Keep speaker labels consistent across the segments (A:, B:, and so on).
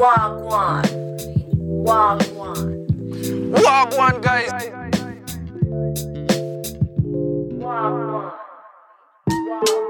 A: Wagwan. Wagwan.
B: Wagwan, guys.
A: Wagwan.
C: Yeah.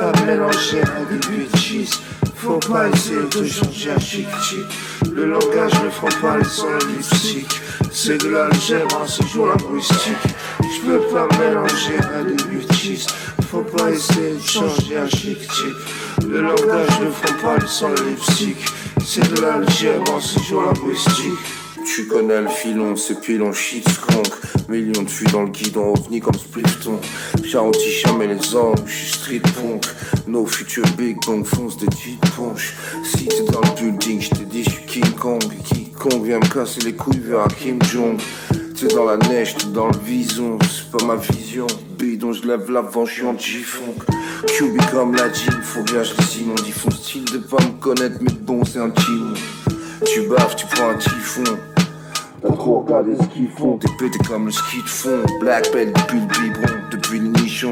D: Pas mélanger à des bêtises. Faut pas essayer de changer un chic chic. Le langage ne fera pas les sons linguistiques. C'est de l'algèbre, c'est jour linguistique. Je peux pas mélanger à des bêtises. Faut pas essayer de changer un chic chic. Le langage ne fera pas les sons linguistiques. C'est de l'algèbre, c'est jour linguistique. Tu connais le filon, c'est pilon shit skunk. Millions de fuies dans le guidon, ovni comme Splifton J'arrondis jamais les angles, je suis street punk. No future big bang, fonce des petites ponches Si t'es dans le building, je te dis je suis King Kong. Quiconque vient me casser les couilles vers Kim Jong. T'es dans la neige, t'es dans le vison, c'est pas ma vision. Bidon, je lève l'avant, je suis QB comme la jean, faut bien je les inonde Ils font style de pas me connaître, mais bon c'est un timon Tu baffes, tu prends un typhon T'as trop regardé ce qu'ils font, t'es pété comme le ski de fond. Black belt depuis le biberon, depuis le nichon.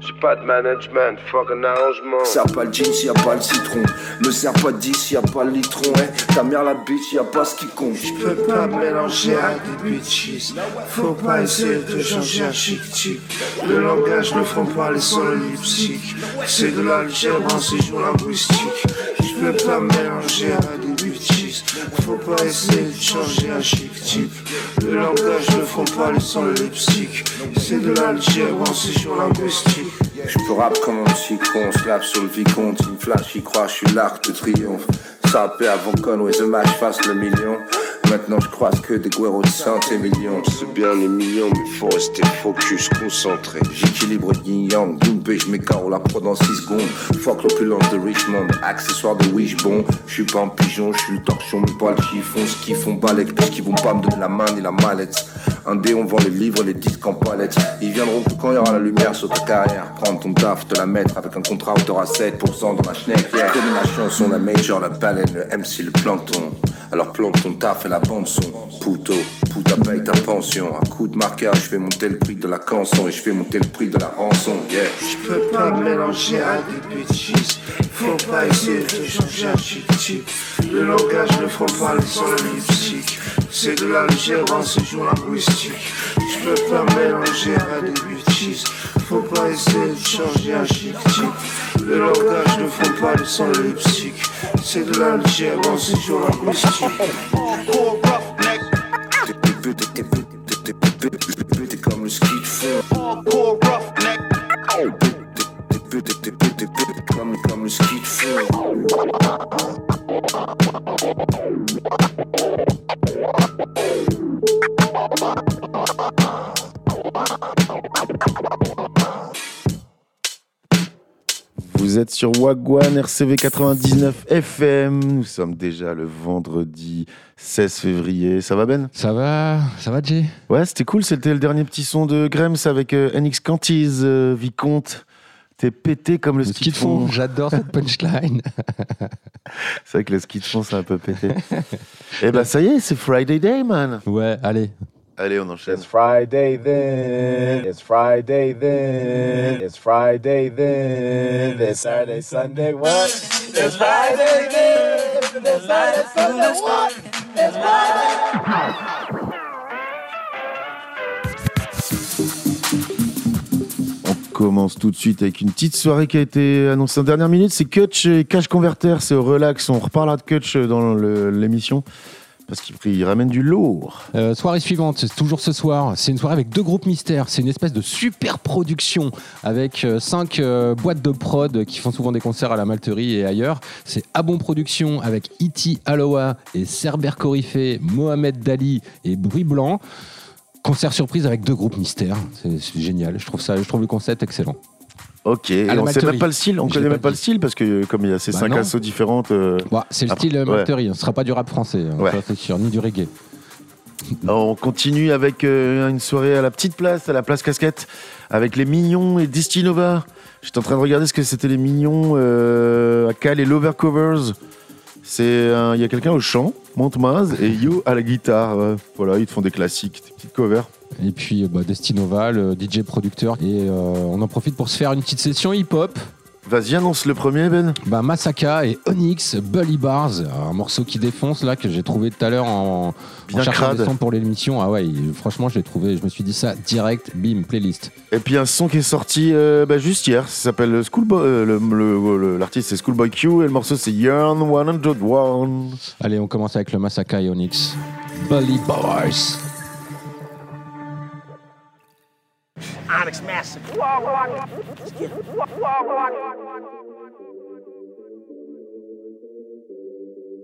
D: J'ai pas de management, fuck un arrangement. Serre pas le jean s'il y a pas le citron. Me sers pas de 10 s'il y a pas le litron. Eh, ta mère la bitch, y a pas ce qui compte. Je peux pas mélanger avec des bitches. Faut pas essayer de changer un chic type. Le langage ne font pas les sons lipstick. C'est de l'algèbre, c'est jour linguistique. Je peux pas mélanger avec des bitches. Faut pas essayer de changer un chic type. Le langage ne font pas les sons lipstick. C'est de l'algèbre, c'est jour linguistique. Je peux rap comme un psychon, slap sur le vicomte, me flash, il croit, je suis l'arc de triomphe. Sapé avant Conway The Match fasse le million. Maintenant je croise que des guerreaux de Saint-Émilion. C'est bien les millions, mais faut rester focus, concentré. J'équilibre yin yang, boom, je m'écarte la pro dans 6 secondes. Fuck l'opulence de Richmond, accessoire de Wishbone. Je suis pas un pigeon, je suis le torchon, mais pas le chiffon. Ce qu'ils font balèque, parce qu'ils vont pas me donner la main ni la mallette. Un dé, on vend les livres, les disques en palette. Ils viendront que quand il y aura la lumière sur ta carrière. Prendre ton taf, te la mettre avec un contrat où t'auras 7% dans la schneck. Yeah. Connais la chanson, la major, la baleine, le MC, le plancton. Alors plante ton taf et la bande son. Puto, puta paye ta pension. Un coup de marqueur, je fais monter le prix de la canson et je fais monter le prix de la rançon. Yeah. Je peux pas mélanger à des bitches. Faut pas essayer de changer un chic. Le langage ne fera pas les sons lipstick. C'est de l'algèbre, c'est jour linguistique. Je peux pas mélanger à des bitches. Faut pas essayer de changer un chic. Le langage ne font pas les sons lipstick. C'est de linguistique. Pété, t'es pété, t'es pété comme le ski de comme, le ski.
E: Vous êtes sur Wagwan RCV 99 FM. Nous sommes déjà le vendredi 16 février. Ça va Ben?
F: Ça va, ça va Jay?
E: Ouais, c'était cool. C'était le dernier petit son de Grems avec euh, NX Cantiz, euh, Vicomte. T'es pété comme le,
F: Le
E: ski de fond.
F: j'adore cette punchline.
E: C'est vrai que le ski de fond, c'est un peu pété. Eh ben, ça y est, c'est Friday Day, man.
F: Ouais, allez.
E: Allez, on enchaîne.
G: It's Friday then. It's Friday then. It's Friday then. It's Saturday, Sunday, what? It's Friday then. It's Saturday, Sunday, what? It's Friday.
E: Commence tout de suite avec une petite soirée qui a été annoncée en dernière minute. C'est Kutch et Cash Converter, c'est au relax. On reparlera de Kutch dans l'émission parce qu'il il ramène du lourd.
F: Euh, soirée suivante, toujours ce soir. C'est une soirée avec deux groupes mystères. C'est une espèce de super production avec euh, cinq euh, boîtes de prod qui font souvent des concerts à la Malterie et ailleurs. C'est Abon Production avec Iti Aloha et Cerber Corifé, Mohamed Dali et Bruit Blanc. Concert surprise avec deux groupes mystères. C'est génial. Je trouve ça, je trouve le concept excellent.
E: Ok, et on sait même pas le style, on connaît même pas
F: dit.
E: le style parce que comme il y a ces
F: Bah
E: cinq
F: non.
E: assos différentes. euh,
F: Bah, c'est le style euh,
E: ouais.
F: Malterie. Ce sera pas du rap français. hein,
E: Ouais.
F: ça, c'est sûr, ni du reggae.
E: On continue avec euh, une soirée à la petite place, à la place casquette, avec les Mignons et Destinova. J'étais en train de regarder ce que c'était les Mignons euh, à Cal et l'Overcovers. C'est un- il y a quelqu'un au chant, Montemaz et Yo à la guitare. Euh, voilà, ils te font des classiques, des petites covers.
F: Et puis euh, bah, Destinova, le DJ producteur. Et euh, on en profite pour se faire une petite session hip-hop.
E: Vas-y, annonce le premier, Ben.
F: Bah, Masaka et Onyx, Bully Bars, un morceau qui défonce là que j'ai trouvé tout à l'heure en, en
E: Bien
F: cherchant
E: crade.
F: des sons pour l'émission. Ah ouais, franchement, je l'ai trouvé. Je me suis dit ça direct, bim, playlist.
E: Et puis un son qui est sorti euh, bah, juste hier, ça s'appelle Schoolboy. euh, L'artiste c'est Schoolboy Q et le morceau c'est Yearn 101.
F: Allez, on commence avec le Masaka et Onyx. Bully Bars.
H: Onyx Massacre.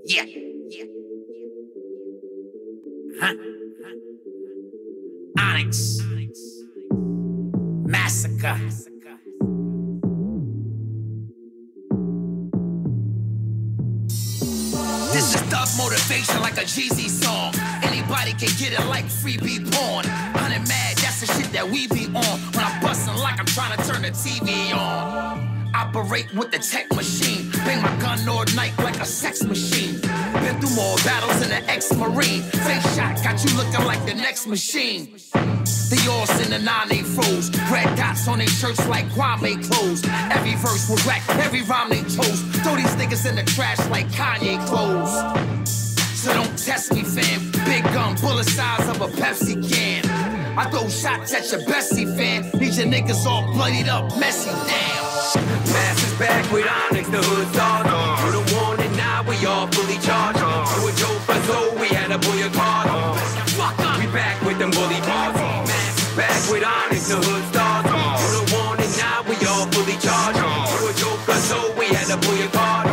H: Yeah. yeah. Huh? Onyx. Massacre. Thug motivation like a Jeezy song. Anybody can get it like freebie porn. Hundred mad, that's the shit that we be on. When I'm busting like I'm trying to turn the TV on. Operate with the tech machine. Bang my gun all night like a sex machine. Been through more battles than an ex-marine. Face shot got you looking like the next machine. The yours in the nine they froze. Red dots on their shirts like Kwame clothes. Every verse was whack, every rhyme they chose. Throw these niggas in the trash like Kanye clothes. So don't test me, fam. Big gun, bullet size of a Pepsi can. I throw shots at your bestie, fam. Need your niggas all bloodied up, messy. Mass is back with Onyx, the hood dog. You the one and now we all fully charged. You a joke, but so we had a boy a card. We back with them bully bars. Mass is back with Onyx, the hood dog. You the one and now we all fully charged. You a joke, but so we had a boy a card.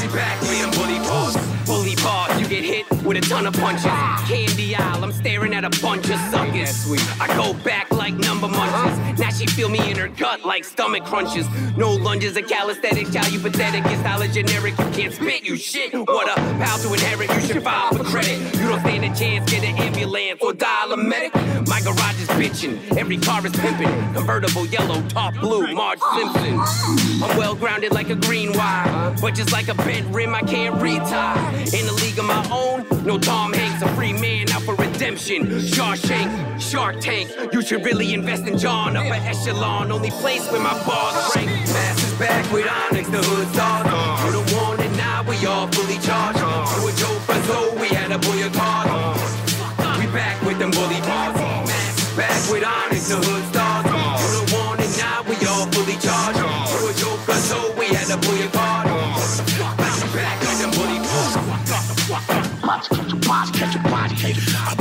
H: We back with them bully bars. Bully bars, you get hit with a ton of punches. A bunch of suckers. I go back like number munches. She feel me in her gut like stomach crunches. No lunges or calisthenics, child, you pathetic. It's style generic, you can't spit, you shit. What a pal to inherit, you should file for credit. You don't stand a chance, get an ambulance or dial a medic. My garage is bitching, every car is pimping. Convertible yellow, top blue, Marge Simpson. I'm well grounded like a green wire, but just like a bent rim, I can't retire. In a league of my own, no Tom Hanks, a free man out for redemption. Shawshank, Shark Tank, you should really invest in John, upper echelon, only place where my bars rank. Mass back with Onyx, the hood dog. You the one and now we all fully charged. You a joke, but so we had a boy a card. We back with them bully bars. Mass is back with Onyx, the hood dog. You the one and now we all fully charged. You a joke, but so we had a boy a card. We back with them bully bars.
I: I bully the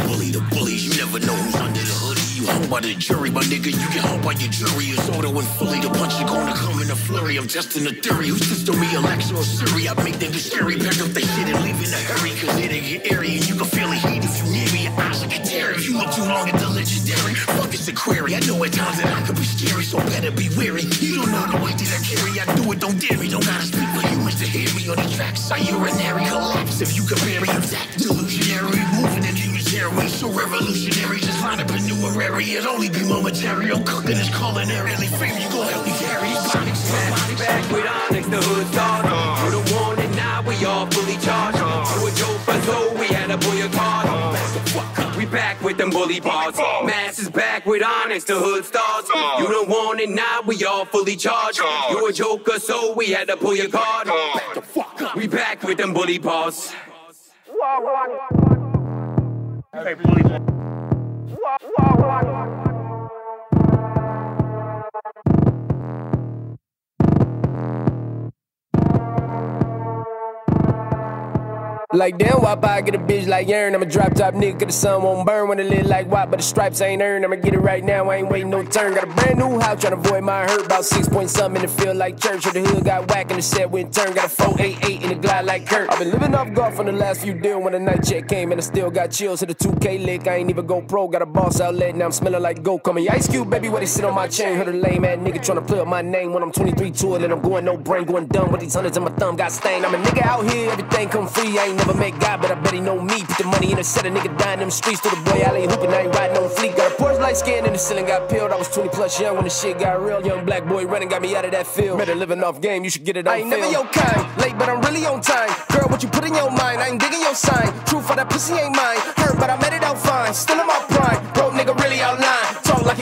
I: hung by the jury, my nigga, you get hung by your jury. It's auto and fully, the punch is gonna come in a flurry. I'm testing the theory, who sits on me, Alexa or Siri? I make niggas scary, pack up the shit and leave in a hurry, cause it'll get airy. And you can feel the heat if you near me, your eyes are tear. If you look too long at the legendary, fuck it's a query. I know at times that I could be scary, so better be wary. You don't know the weight that I carry, I do it, don't dare me. Don't gotta speak for humans to hear me on these tracks. I urinary collapse if you compare me. I'm that delusionary, moving in unitary, so revolutionary. Just line up a numerary, it'll only be momentary. I'm cooking this culinary. Fame, you gon' help me carry these bodies.
H: Mass is back with Onyx, the hood dog. You the one and now we all fully charged. You a joke, but so we had a boy a card. We back with them bully bars. Mass is back with Onyx, the hood stars. Uh. You don't want it now we all fully charged. You a joker, so we had to pull your card. Uh. We back with them bully bars. Everybody.
J: Like damn, why I get a bitch like Aaron? I'm a drop top nigga, the sun won't burn when it lit like what, but the stripes ain't earned. I'ma get it right now, I ain't waiting no turn. Got a brand new house, tryna avoid my hurt. About six point something, and it feel like church. Or the hood got whack and the set went turn. Got a 488 in the glide like Kurt. I've been living off golf from the last few deals when the night check came, and I still got chills. Hit a 2K lick, I ain't even go pro. Got a boss outlet, now I'm smelling like go. Coming Ice Cube, baby, where they sit on my chain. Heard a lame ass nigga tryna play up my name when I'm 23 to it, and I'm going no brain, going dumb with these hundreds in my thumb got stained. I'm a nigga out here, everything come free. I ain't never met God, but I bet he know me. Put the money in a set, a nigga dying them streets. To the boy alley hooping, I ain't riding on fleek. Got a Porsche light skin in the ceiling, got peeled. I was 20 plus young when the shit got real. Young black boy running, got me out of that field. Better living off game, you should get it on I ain't never your kind, late, but I'm really on time. Girl, what you put in your mind, I ain't digging your sign. Truth for that pussy ain't mine. Hurt, but I made it out fine. Still in my prime. Broke nigga really outline.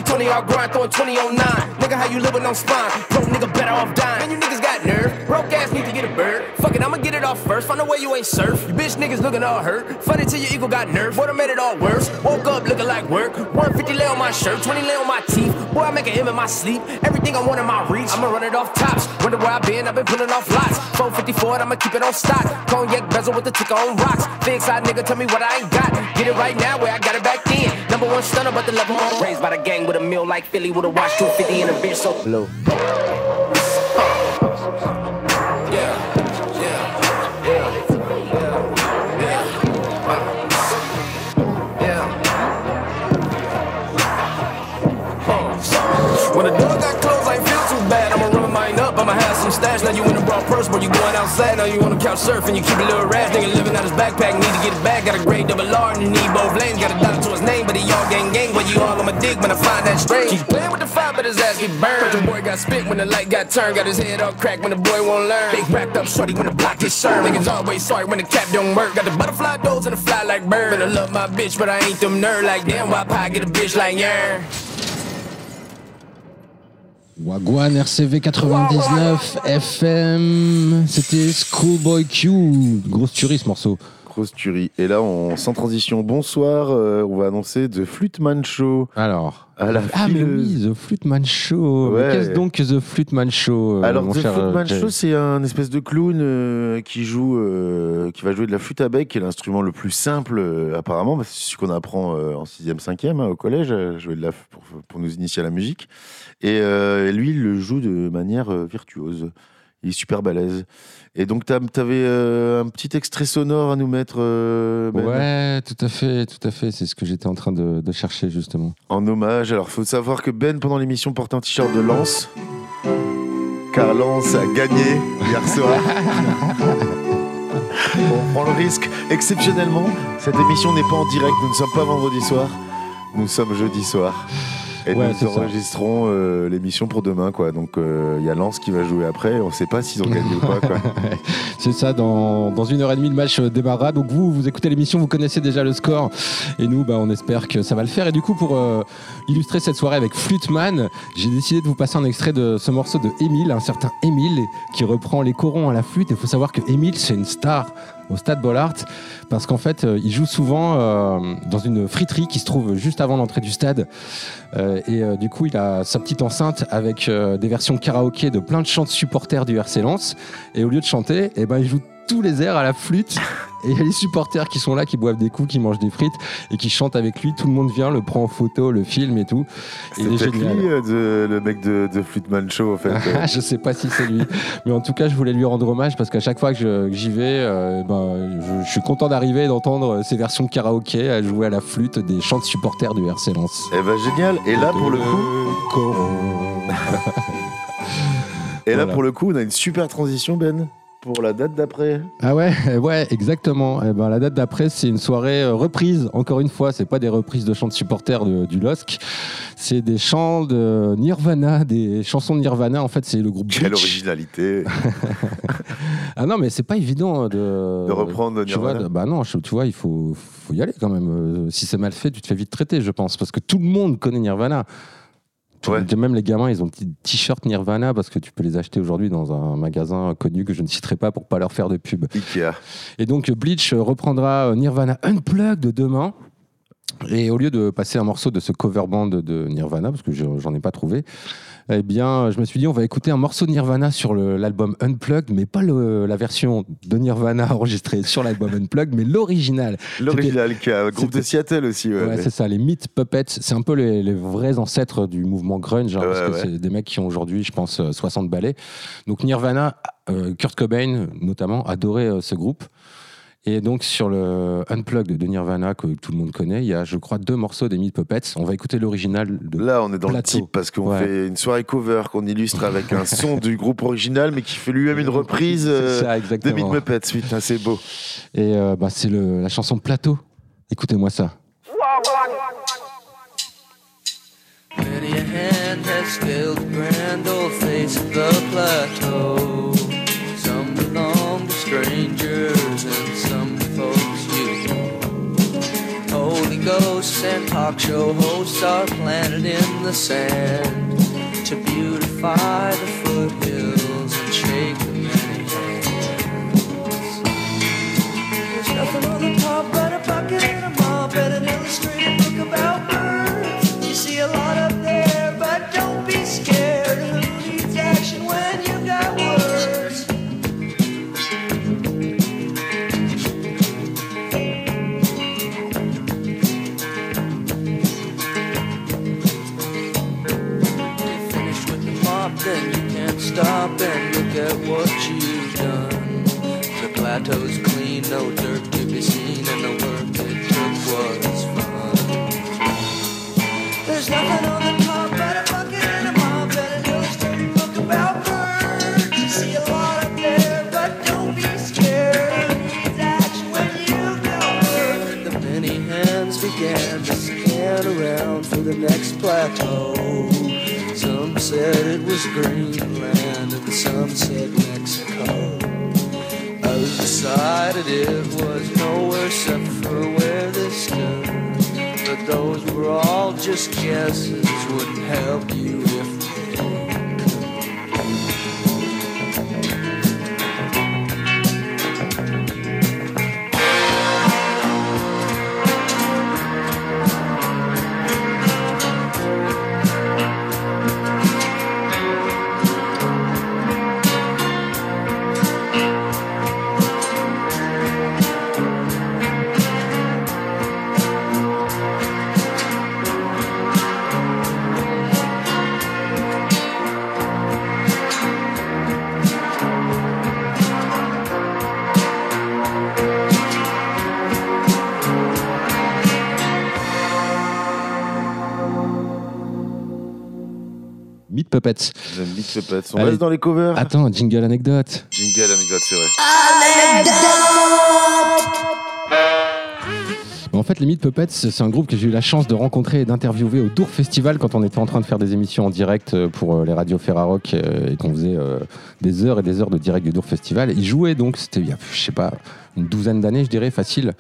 J: Talk like he Tony out grind, throwing 20 on 9. Nigga, how you living on spine? Broke nigga better off dying. Man, you niggas got nerve. Broke ass need to get a bird. Fuck it, I'ma get it off first. Find a way you ain't surf. You bitch niggas looking all hurt. Funny till your ego got nerve. What I made it all worse. Woke up looking like work. 150 lay on my shirt, 20 lay on my teeth. Boy, I make an M in my sleep. Everything I want in my reach. I'ma run it off tops. Wonder where I been, I've been pulling off lots. 454, I'ma keep it on stock. Cognac bezel with the ticker on rocks. Big side nigga, tell me what I ain't got. Get it right now where I got it back then. Number one stunner, but the level on raised by the gang with a meal like Philly with a watch 250 in a bitch. So low. Some stash. Now you in a broad purse, but you going outside. Now you on the couch surfing, you keep a little rash. Nigga living out his backpack, need to get it back. Got a grade double R and you need both lanes. Got a dollar to his name, but he all gang gang. But you all on my dick when I find that strange. Keep playing with the fire, but his ass get burned. The boy got spit when the light got turned. Got his head all cracked when the boy won't learn. Big wrapped up shorty when the block gets served. Niggas always sorry when the cap don't work. Got the butterfly doors and the fly like bird. And I love my bitch, but I ain't them nerd like damn. Why pie get a bitch like yeah?
F: Wagwan RCV 99 FM, c'était Schoolboy Q, grosse tuerie ce morceau.
E: Grosse tuerie. Et là, on, sans transition, bonsoir, euh, on va annoncer The Fluteman Show.
F: Alors.
E: À la
F: ah mais
E: fileuse.
F: oui, The Fluteman Show. Mais
E: Ouais.
F: Qu'est-ce donc que The Fluteman Show euh,
E: Alors,
F: mon
E: The
F: cher, euh, Jay
E: Show, c'est un espèce de clown euh, qui joue, euh, qui va jouer de la flûte à bec, qui est l'instrument le plus simple euh, apparemment. parce que C'est ce qu'on apprend euh, en 6e, 5e hein, au collège, jouer de la, f- pour, pour nous initier à la musique. Et euh, lui, il le joue de manière euh, virtuose. Il est super balèze. Et donc, t'as- t'avais euh, un petit extrait sonore à nous mettre. euh, Ben,
F: Ouais, tout à fait, tout à fait. C'est ce que j'étais en train de, de chercher justement.
E: En hommage. Alors, faut savoir que Ben, pendant l'émission, portait un t-shirt de Lance. Car Lance a gagné hier soir. On prend le risque. Exceptionnellement, cette émission n'est pas en direct. Nous ne sommes pas vendredi soir. Nous sommes jeudi soir. Et
F: Ouais,
E: nous enregistrons euh, l'émission pour demain. quoi. Donc, euh, il y a Lance qui va jouer après. On ne sait pas s'ils ont gagné ou pas. Quoi.
F: C'est ça, dans, dans une heure et demie, le match euh, démarrera. Donc vous, vous écoutez l'émission, vous connaissez déjà le score. Et nous, bah, on espère que ça va le faire. Et du coup, pour euh, illustrer cette soirée avec Fluteman, j'ai décidé de vous passer un extrait de ce morceau de Émile, un certain Émile, qui reprend les corons à la flûte. Il faut savoir que Émile, c'est une star au Stade Bollard parce qu'en fait euh, il joue souvent euh, dans une friterie qui se trouve juste avant l'entrée du stade. Euh, et du coup il a sa petite enceinte avec des versions karaoké de plein de chants supporters du RC Lens. Et au lieu de chanter eh ben il joue tous les airs à la flûte et il y a les supporters qui sont là qui boivent des coups qui mangent des frites et qui chantent avec lui tout le monde vient le prend en photo le filme et tout
E: C'est peut-être lui, euh, de- le mec de, de Fleetman Show, en fait.
F: je sais pas si c'est lui, mais en tout cas, je voulais lui rendre hommage parce qu'à chaque fois que j'y vais, euh, ben, je, je suis content d'arriver et d'entendre ces versions de karaoké à jouer à la flûte des chants de supporters du RC Lens.
E: Eh ben génial. Et là, pour le coup. Et là, pour le coup, on a une super transition, Ben, pour la date d'après.
F: Ah ouais, ouais, exactement. Eh ben, la date d'après, c'est une soirée euh, reprise. Encore une fois, c'est pas des reprises de chants de supporters de- du LOSC, c'est des chants de Nirvana, des chansons de Nirvana. En fait, c'est le groupe
E: Quelle originalité.
F: Ah non, mais c'est pas évident de,
E: De reprendre
F: tu vois,
E: Nirvana.
F: de- bah non, je- tu vois, il faut, faut y aller quand même. Euh, Si c'est mal fait, tu te fais vite traiter, je pense, parce que tout le monde connaît Nirvana. Tu- Même les gamins, ils ont des t-shirts Nirvana parce que tu peux les acheter aujourd'hui dans un magasin connu que je ne citerai pas pour pas leur faire de pub.
E: Ikea.
F: Et donc Bleach reprendra Nirvana Unplugged demain. Et au lieu de passer un morceau de ce cover band de Nirvana, parce que je- j'en ai pas trouvé, eh bien, je me suis dit, on va écouter un morceau de Nirvana sur l'album Unplugged, mais pas le- la version de Nirvana enregistrée sur l'album Unplugged, mais l'original.
E: L'original, qui est un groupe de Seattle aussi. Ouais,
F: Ouais, c'est ça, les Meat Puppets. C'est un peu les, les vrais ancêtres du mouvement grunge, hein,
E: Ouais,
F: parce que c'est des mecs qui ont aujourd'hui, je pense, euh, 60 ballets. Donc Nirvana, euh, Kurt Cobain notamment, adorait euh, ce groupe. Et donc sur le Unplugged de Nirvana, que tout le monde connaît, il y a, je crois, deux morceaux des Meat Puppets. On va écouter l'original de
E: Là, on est dans
F: Plateau.
E: le type parce qu'on
F: Ouais.
E: fait une soirée cover qu'on illustre avec un son du groupe original, mais qui fait lui-même une reprise euh,
F: ça,
E: de. Meat Muppets. Putain, c'est beau.
F: Et euh, bah, c'est la chanson Plateau. Écoutez-moi ça.
K: Many a hand has the grand old face of the plateau. Holy ghosts and talk show hosts are planted in the sand to beautify the foothills no dirt to be seen, and the work it took was fun. There's nothing on the top but a bucket and a mop and an illustrated book about birds. You see a lot up there, but don't be scared. Action when you word? The many hands began to scan around for the next plateau. Some said it was Greenland, and some said Mexico. Decided it was nowhere except for where they stood. But those were all just guesses, wouldn't help you if
F: Puppets.
E: J'aime Meat Puppets. On
F: Allez.
E: reste dans les covers.
F: Attends, jingle anecdote.
E: Jingle, anecdote, c'est vrai.
F: En fait, les Meat Puppets, c'est un groupe que j'ai eu la chance de rencontrer et d'interviewer au Dour Festival quand on était en train de faire des émissions en direct euh, pour euh, les radios Ferrarock euh, et qu'on faisait des heures et des heures de direct du Dour Festival. Ils jouaient donc, c'était il y a, je sais pas, une douzaine d'années, je dirais, facile.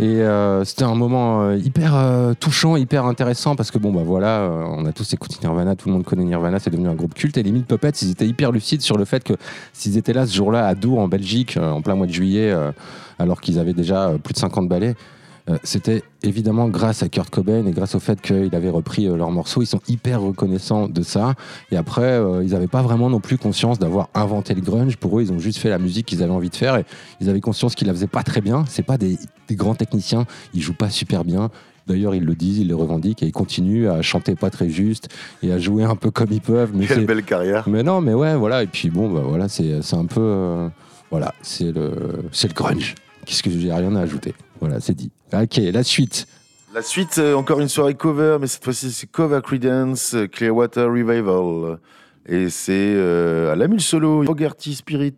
F: Et euh, c'était un moment euh, hyper euh, touchant, hyper intéressant parce que bon bah voilà, euh, on a tous écouté Nirvana, tout le monde connaît Nirvana, c'est devenu un groupe culte. Et les Meat Puppets, ils étaient hyper lucides sur le fait que s'ils étaient là ce jour-là à Dour en Belgique, en plein mois de juillet, alors qu'ils avaient déjà plus de 50 ballets, c'était évidemment grâce à Kurt Cobain et grâce au fait qu'il avait repris euh, leurs morceaux. Ils sont hyper reconnaissants de ça. Et après, euh, ils n'avaient pas vraiment non plus conscience d'avoir inventé le grunge. Pour eux, ils ont juste fait la musique qu'ils avaient envie de faire. Et ils avaient conscience qu'ils la faisaient pas très bien. C'est pas des, des grands techniciens. Ils jouent pas super bien. D'ailleurs, ils le disent, ils le revendiquent et ils continuent à chanter pas très juste et à jouer un peu comme ils peuvent. Mais
E: Quelle belle carrière.
F: mais non, mais ouais, voilà. Et puis bon, bah voilà, c'est un peu. euh, voilà, c'est le, le grunge. Qu'est-ce que j'ai rien à ajouter Voilà, c'est dit. Ok, la suite.
E: La suite, euh, encore une soirée cover, mais cette fois-ci c'est Cover Credence, euh, Clearwater Revival. Et c'est euh, à la mule solo, Fogerty Spirit.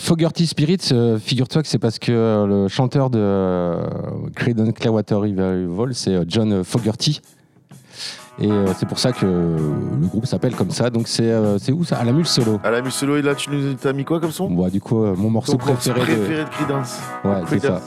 F: Fogerty Spirits, euh, figure-toi que c'est parce que le chanteur de Creedence Clearwater Revival, c'est John Fogerty. Et c'est pour ça que le groupe s'appelle comme ça. Donc c'est où ça? À la mule solo.
E: À la mule solo, et là tu nous as mis quoi comme son?
F: Bah, du coup, mon morceau
E: Ton
F: préféré,
E: préféré
F: de...
E: de Creedence.
F: Ouais, c'est ça.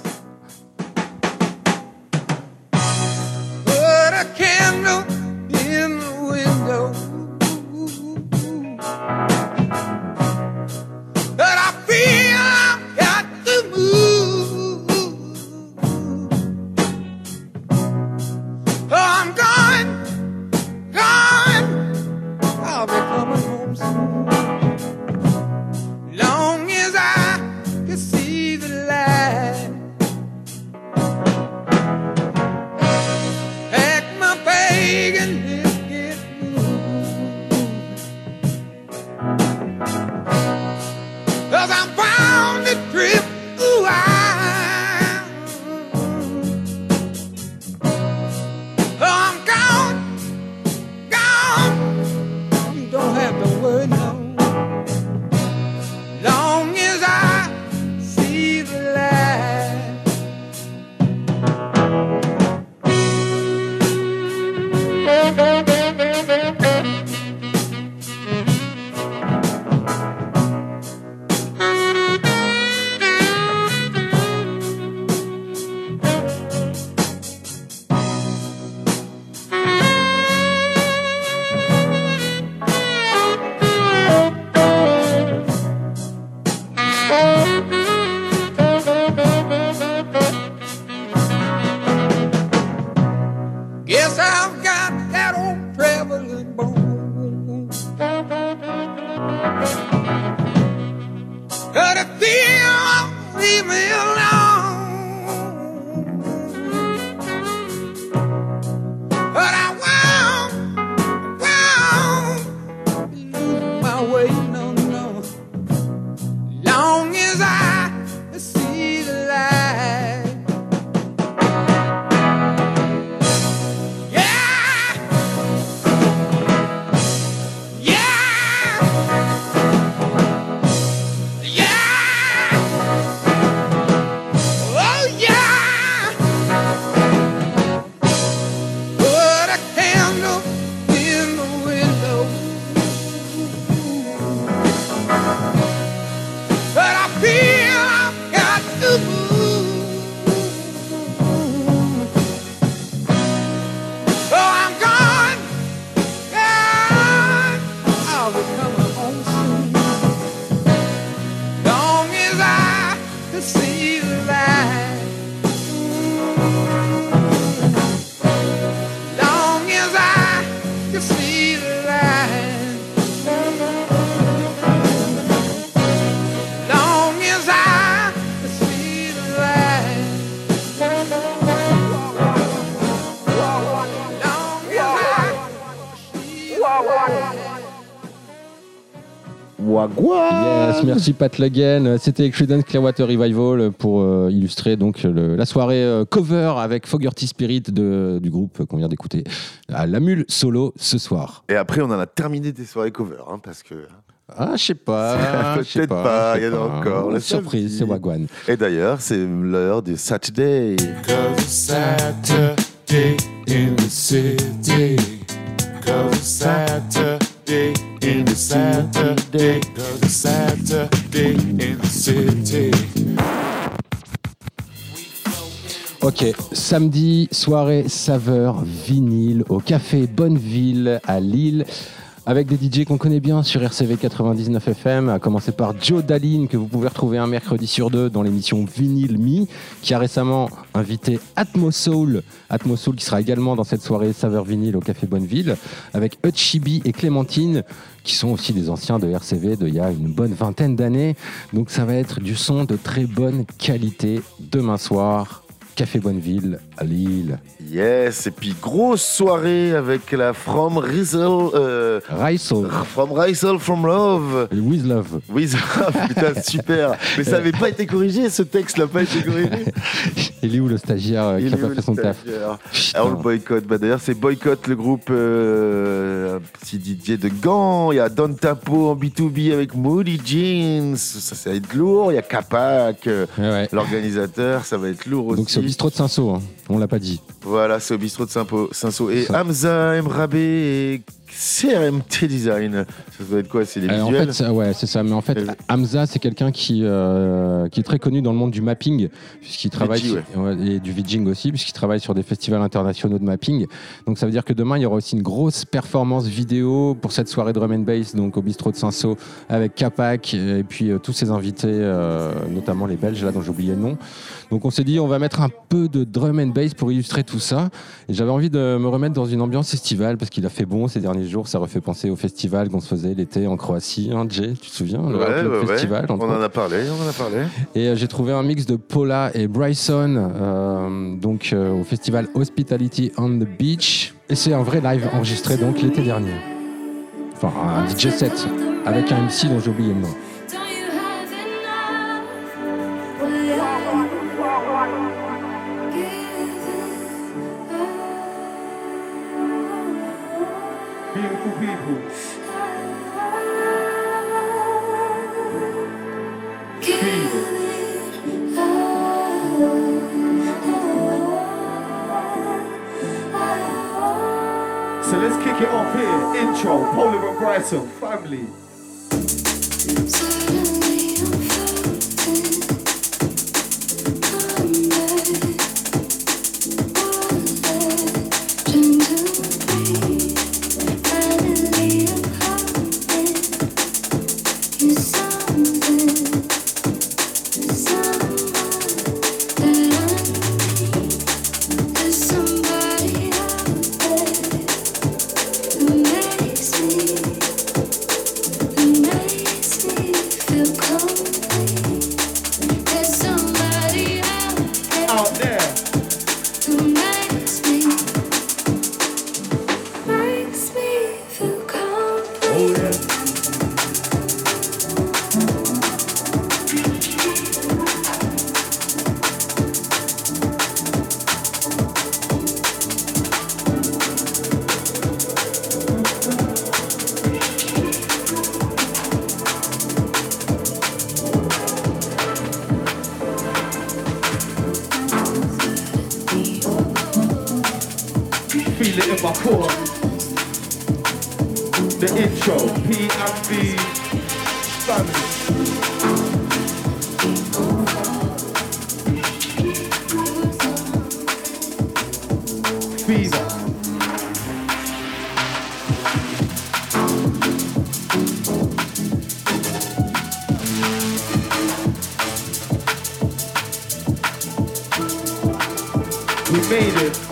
F: Yes, merci Pat Lagen. C'était Creedence Clearwater Revival pour euh, illustrer donc le- la soirée euh, cover avec Fogerty Spirit de- du groupe qu'on vient d'écouter à La Mule solo ce soir.
E: Et après, on en a terminé des soirées cover, hein, parce que.
F: Ah, je sais pas. je sais
E: Peut-être pas, il y en a
F: pas.
E: encore. le
F: Surprise, c'est. Wagwan.
E: Et d'ailleurs, c'est l'heure du Saturday.
L: In the city. Saturday in the Saturday. Cause it's Saturday in the city.
F: Ok, samedi, soirée saveur vinyle au café Bonneville à Lille. Avec des DJ qu'on connaît bien sur RCV 99 FM, à commencer par Joe Daline, que vous pouvez retrouver un mercredi sur deux dans l'émission Vinyl Me, qui a récemment invité Atmo Soul, Atmo Soul qui sera également dans cette soirée saveur vinyle au Café Bonneville, avec Chibi et Clémentine, qui sont aussi des anciens de RCV d'il y a une bonne vingtaine d'années. Donc ça va être du son de très bonne qualité demain soir. Café Bonneville à Lille.
E: Yes, et puis grosse soirée avec la From Rizzle. Euh. From Rizzle From Love.
F: With Love.
E: With Love, putain, super. Mais ça n'avait pas été corrigé, ce texte n'a pas été corrigé.
F: Il est où le stagiaire euh, qui
E: Il
F: a
E: est
F: pas fait son taf.
E: Alors le boycott, bah d'ailleurs c'est boycott le groupe euh, un petit DJ de Gand, il y a Don Tapo en B2B avec Moody Jeans, ça, ça va être lourd, il y a Capac, euh, l'organisateur, ça va être lourd aussi.
F: Donc bistrot de Saint-Saul, hein. on l'a pas dit.
E: Voilà, c'est au bistrot de Saint-Saul. Et. Hamza, Mrabé et CRMT Design, ça doit être quoi C'est les
F: Euh, en fait, ça- ouais, c'est ça. Mais en fait, Hamza, c'est quelqu'un qui, euh, qui est très connu dans le monde du mapping, puisqu'il travaille sur- ouais, et du VJing aussi, puisqu'il travaille sur des festivals internationaux de mapping. Donc ça veut dire que demain, il y aura aussi une grosse performance vidéo pour cette soirée drum and bass, donc au bistrot de Saint-Saul, avec Capac et puis euh, tous ses invités, euh, notamment les Belges, là dont j'ai oublié le nom. Donc on s'est dit, on va mettre un peu de drum and bass pour illustrer tout ça. Et j'avais envie de me remettre dans une ambiance estivale parce qu'il a fait bon ces derniers jours. Ça refait penser au festival qu'on se faisait l'été en Croatie. Hein, Jay, tu te souviens le,
E: Ouais,
F: le
E: ouais, ouais.
F: festival
E: On
F: entre
E: en a parlé, on en a parlé.
F: Et euh, j'ai trouvé un mix de Paula et Bryson, euh, donc euh, au festival Hospitality on the Beach. Et c'est un vrai live enregistré donc l'été dernier. Enfin, un DJ set avec un MC dont j'ai oublié le nom.
C: Family. faded.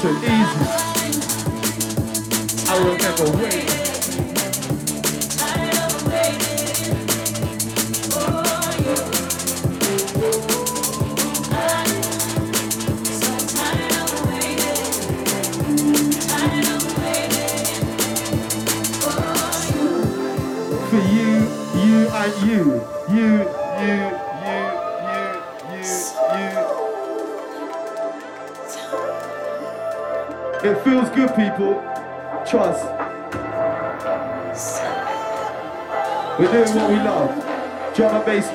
C: so easy. I will never
M: win.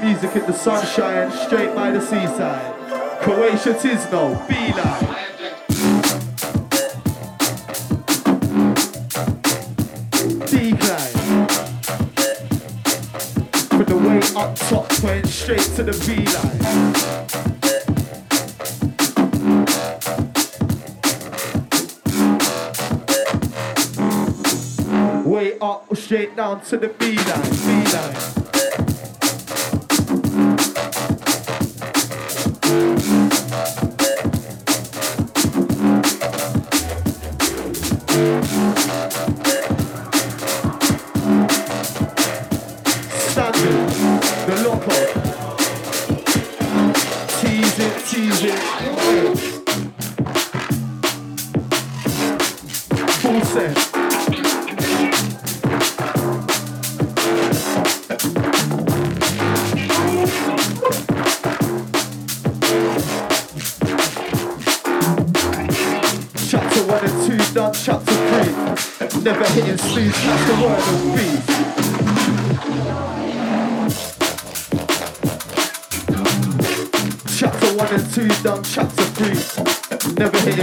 M: Music in the sunshine, straight by the seaside. Croatia Tisno, Beeline. Decline. From the way up top, went straight to the beeline. way up, straight down to the beat.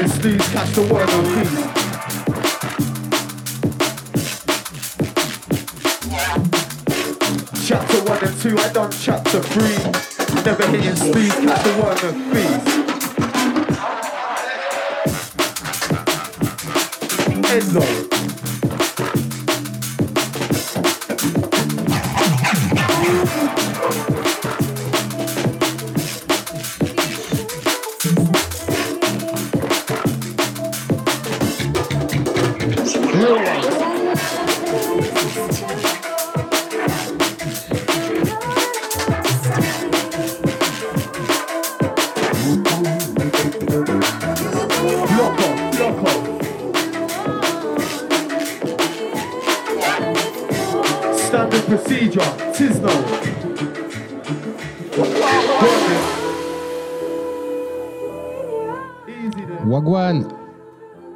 M: Hitting sleeves, catch the word of peace. Chapter one and two, I done chapter three. Never hitting sleeves, catch the word of peace. Head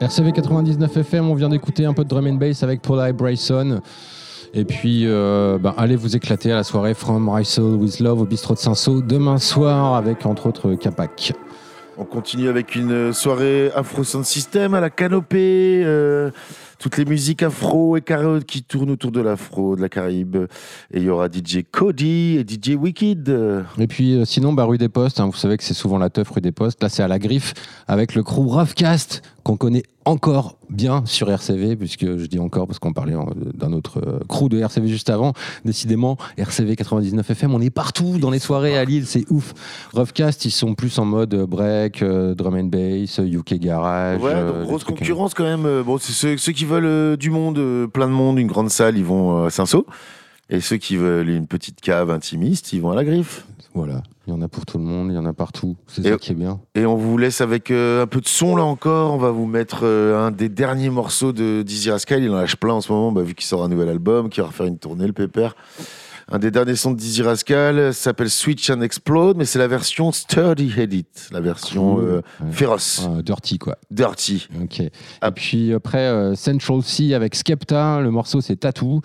F: RCV 99 FM, on vient d'écouter un peu de drum and bass avec Paul Bryson. Et puis, euh, ben, allez vous éclater à la soirée From Rysel with Love au bistrot de Saint-Saul demain soir avec entre autres Capac.
E: On continue avec une soirée Afro Sound System à la canopée. euh, toutes les musiques afro et carré qui tournent autour de l'afro, de la Caraïbe. Et il y aura DJ Cody et DJ Wicked.
F: Et puis euh, sinon, bah, rue des Postes, hein, vous savez que c'est souvent la teuf rue des Postes. Là, c'est à la griffe avec le crew Roughcast qu'on connaît encore bien sur RCV, puisque je dis encore parce qu'on parlait en- d'un autre euh, crew de RCV juste avant. Décidément, RCV 99 FM, on est partout dans les soirées à Lille, c'est ouf. Roughcast, ils sont plus en mode break, euh, drum and bass, UK garage.
E: Ouais,
F: euh,
E: donc grosse concurrence quand même. Euh, Bon, c'est ceux, ceux qui veulent euh, du monde, euh, plein de monde, une grande salle, ils vont euh, à Saint-Saul. Et ceux qui veulent une petite cave intimiste, ils vont à la griffe.
F: Voilà, il y en a pour tout le monde, il y en a partout. C'est ça qui est bien.
E: Et on vous laisse avec euh, un peu de son là encore. On va vous mettre euh, un des derniers morceaux de Dizzy Rascal. Il en lâche plein en ce moment, bah, vu qu'il sort un nouvel album, qu'il va refaire une tournée, le pépère. Un des derniers sons de Dizzy Rascal s'appelle Switch and Explode, mais c'est la version Sturdy Edit, la version
F: Cool.
E: euh, féroce,
F: Ah, dirty quoi.
E: dirty.
F: Ok. Et puis après, euh, Central Sea avec Skepta, le morceau c'est Tattoo.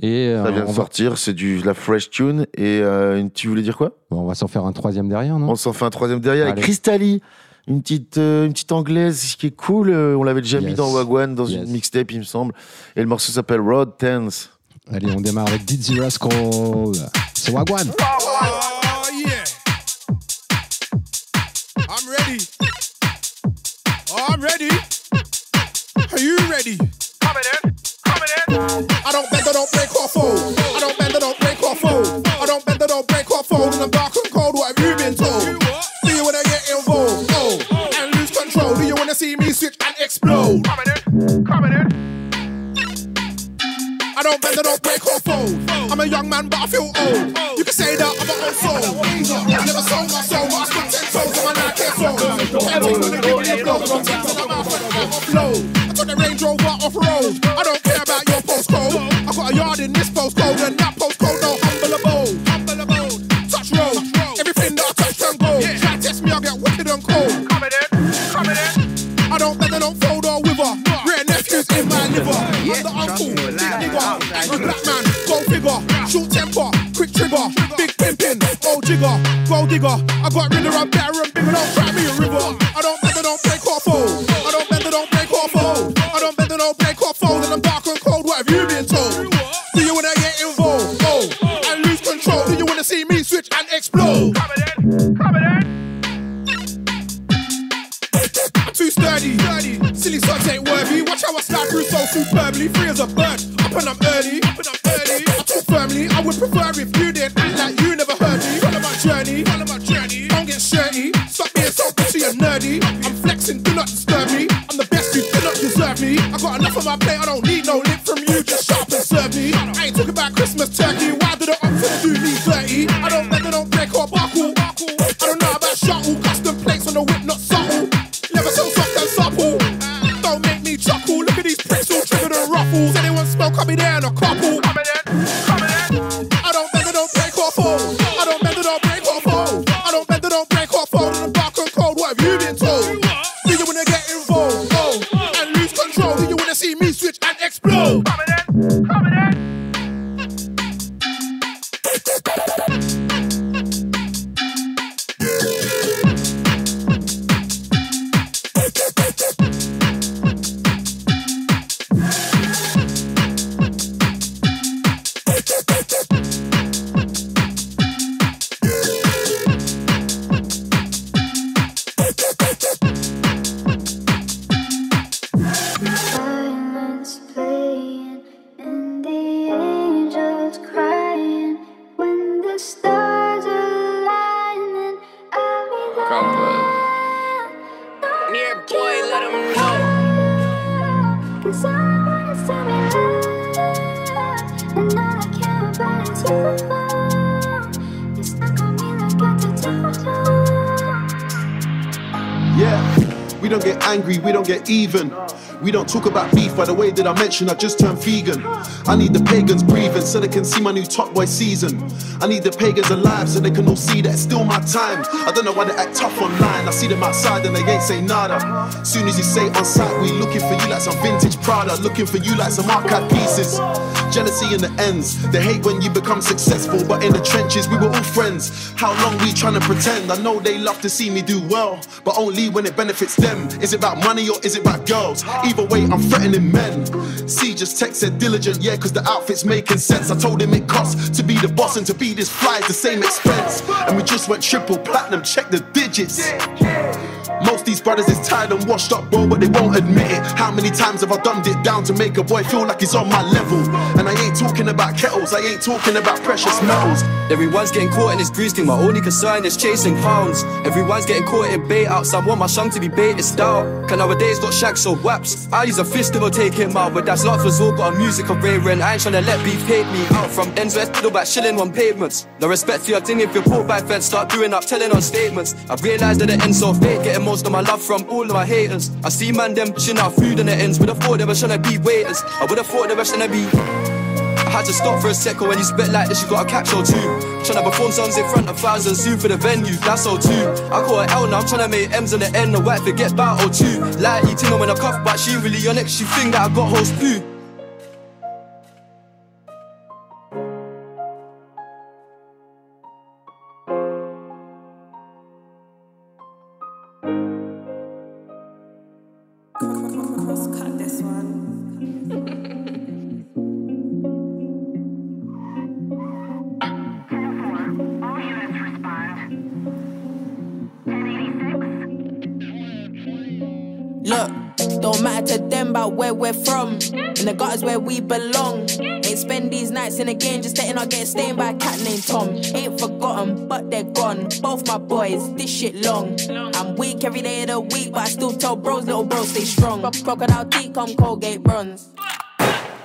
F: Et euh,
E: Ça vient
F: on,
E: de
F: va,
E: sortir, c'est du la fresh tune. Et euh, tu voulais dire quoi?
F: Bon, on va s'en faire un troisième derrière, non?
E: On s'en fait un troisième derrière avec
F: Allez.
E: Crystally, une petite, euh, une petite anglaise qui est cool. Euh, on l'avait déjà mis dans Wagwan, dans
F: Yes.
E: une mixtape, il me semble. Et le morceau s'appelle Road Tense.
F: Allez, on démarre avec Dizzy Rascal. C'est Wagwan.
N: Oh, yeah. I'm ready. Oh, I'm ready. Are you ready? Coming in. Coming in. I don't bend, I don't break or fold. I don't bend, I don't break or fold. I don't bend, I don't break or fold. And I'm dark and cold. What have you been told? Do you wanna get involved? Oh, and lose control. Do you wanna see me switch and explode? I don't break or fold. I'm a young man, but I feel old. You can say that I'm an old soul. I never sold my soul, but I spent ten toes on my Nike phone. Things when they give me a blow, got things in my mouth and I overflow. I took the Range Rover off road. I don't care about your postcode. I got a yard in this postcode, and that jigger. Gold digger. I got rid of a better and bigger. Don't
O: even. We don't talk about beef by the way that I mentioned I just turned vegan. I need the pagans breathing so they can see my new top boy season. I need the pagans alive so they can all see that it's still my time. I don't know why they act tough online. I see them outside and they ain't say nada. Soon as you say on site, we looking for you like some vintage Prada, looking for you like some archive pieces. Jealousy in the ends. They hate when you become successful, but in the trenches we were all friends. How long we trying to pretend? I know they love to see me do well, but only when it benefits them. Is it about money or is it about girls? Either way, I'm threatening men. C just text said diligent, yeah, cause the outfit's making sense. I told him it costs to be the boss and to be this fly is the same expense. And we just went triple platinum, check the digits. Most these brothers is tired and washed up, bro, but they won't admit it. How many times have I dumbed it down to make a boy feel like he's on my level? And I ain't talking about kettles, I ain't talking about precious metals.
P: Everyone's getting caught in this grease thing. My only concern is chasing pounds. Everyone's getting caught in bait outs. I want my song to be baited style. Can nowadays got shags so waps. I use a fist to take him out, but that's not for all. Got a music rent. I ain't trying to let beef hate me out from ends west to back shilling on pavements. No respect for your thing if you're pulled by fence. Start doing up, telling on statements. I've realized that the end's so fake. Getting most of my love from all of my haters. I see man them shitting out food and it ends. Would've thought they were tryna be waiters. I would've thought they were tryna be. I had to stop for a second when you spit like this, you gotta catch or two. Tryna perform songs in front of thousands, soon for the venue, that's all too. I call it L now, I'm tryna make M's on the end, no white forget battle two. Like eating when I cuff, but she really on it, she think that I got host poo.
Q: Where we're from. In the gutters where we belong. Ain't spend these nights in a game just letting our get stained by a cat named Tom. Ain't forgotten, but they're gone. Both my boys, this shit long. I'm weak every day of the week, but I still tell bros, little bros, stay strong. Crocodile teeth, come Colgate bronze.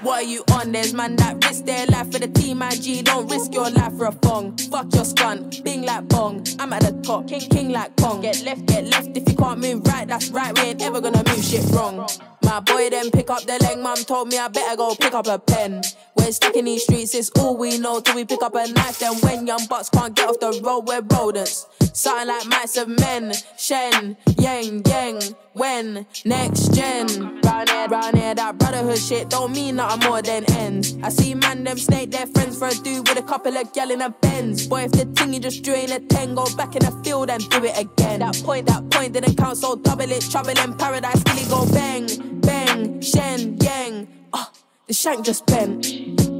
Q: What are you on? There's man that risk their life for the team, IG. Don't risk your life for a thong. Fuck your stunt, bing like bong. I'm at the top, king king like Kong. Get left, get left. If you can't move right, that's right. We ain't ever gonna move shit wrong. My boy then pick up the leg. Mum told me I better go pick up a pen. We're stuck in these streets, it's all we know. Till we pick up a knife, then when young bucks can't get off the road, we're rodents. Something like mice of men. Shen, yang, yang. When? Next gen. Round here, round here, that brotherhood shit don't mean nothing more than ends. I see man them snake their friends for a dude with a couple of gal in a Benz. Boy, if the thing you just drew in a 10, go back in the field and do it again. That point, that point didn't count, so double it. Trouble in paradise, he go bang, bang, shen, yang. Oh, the shank just bent.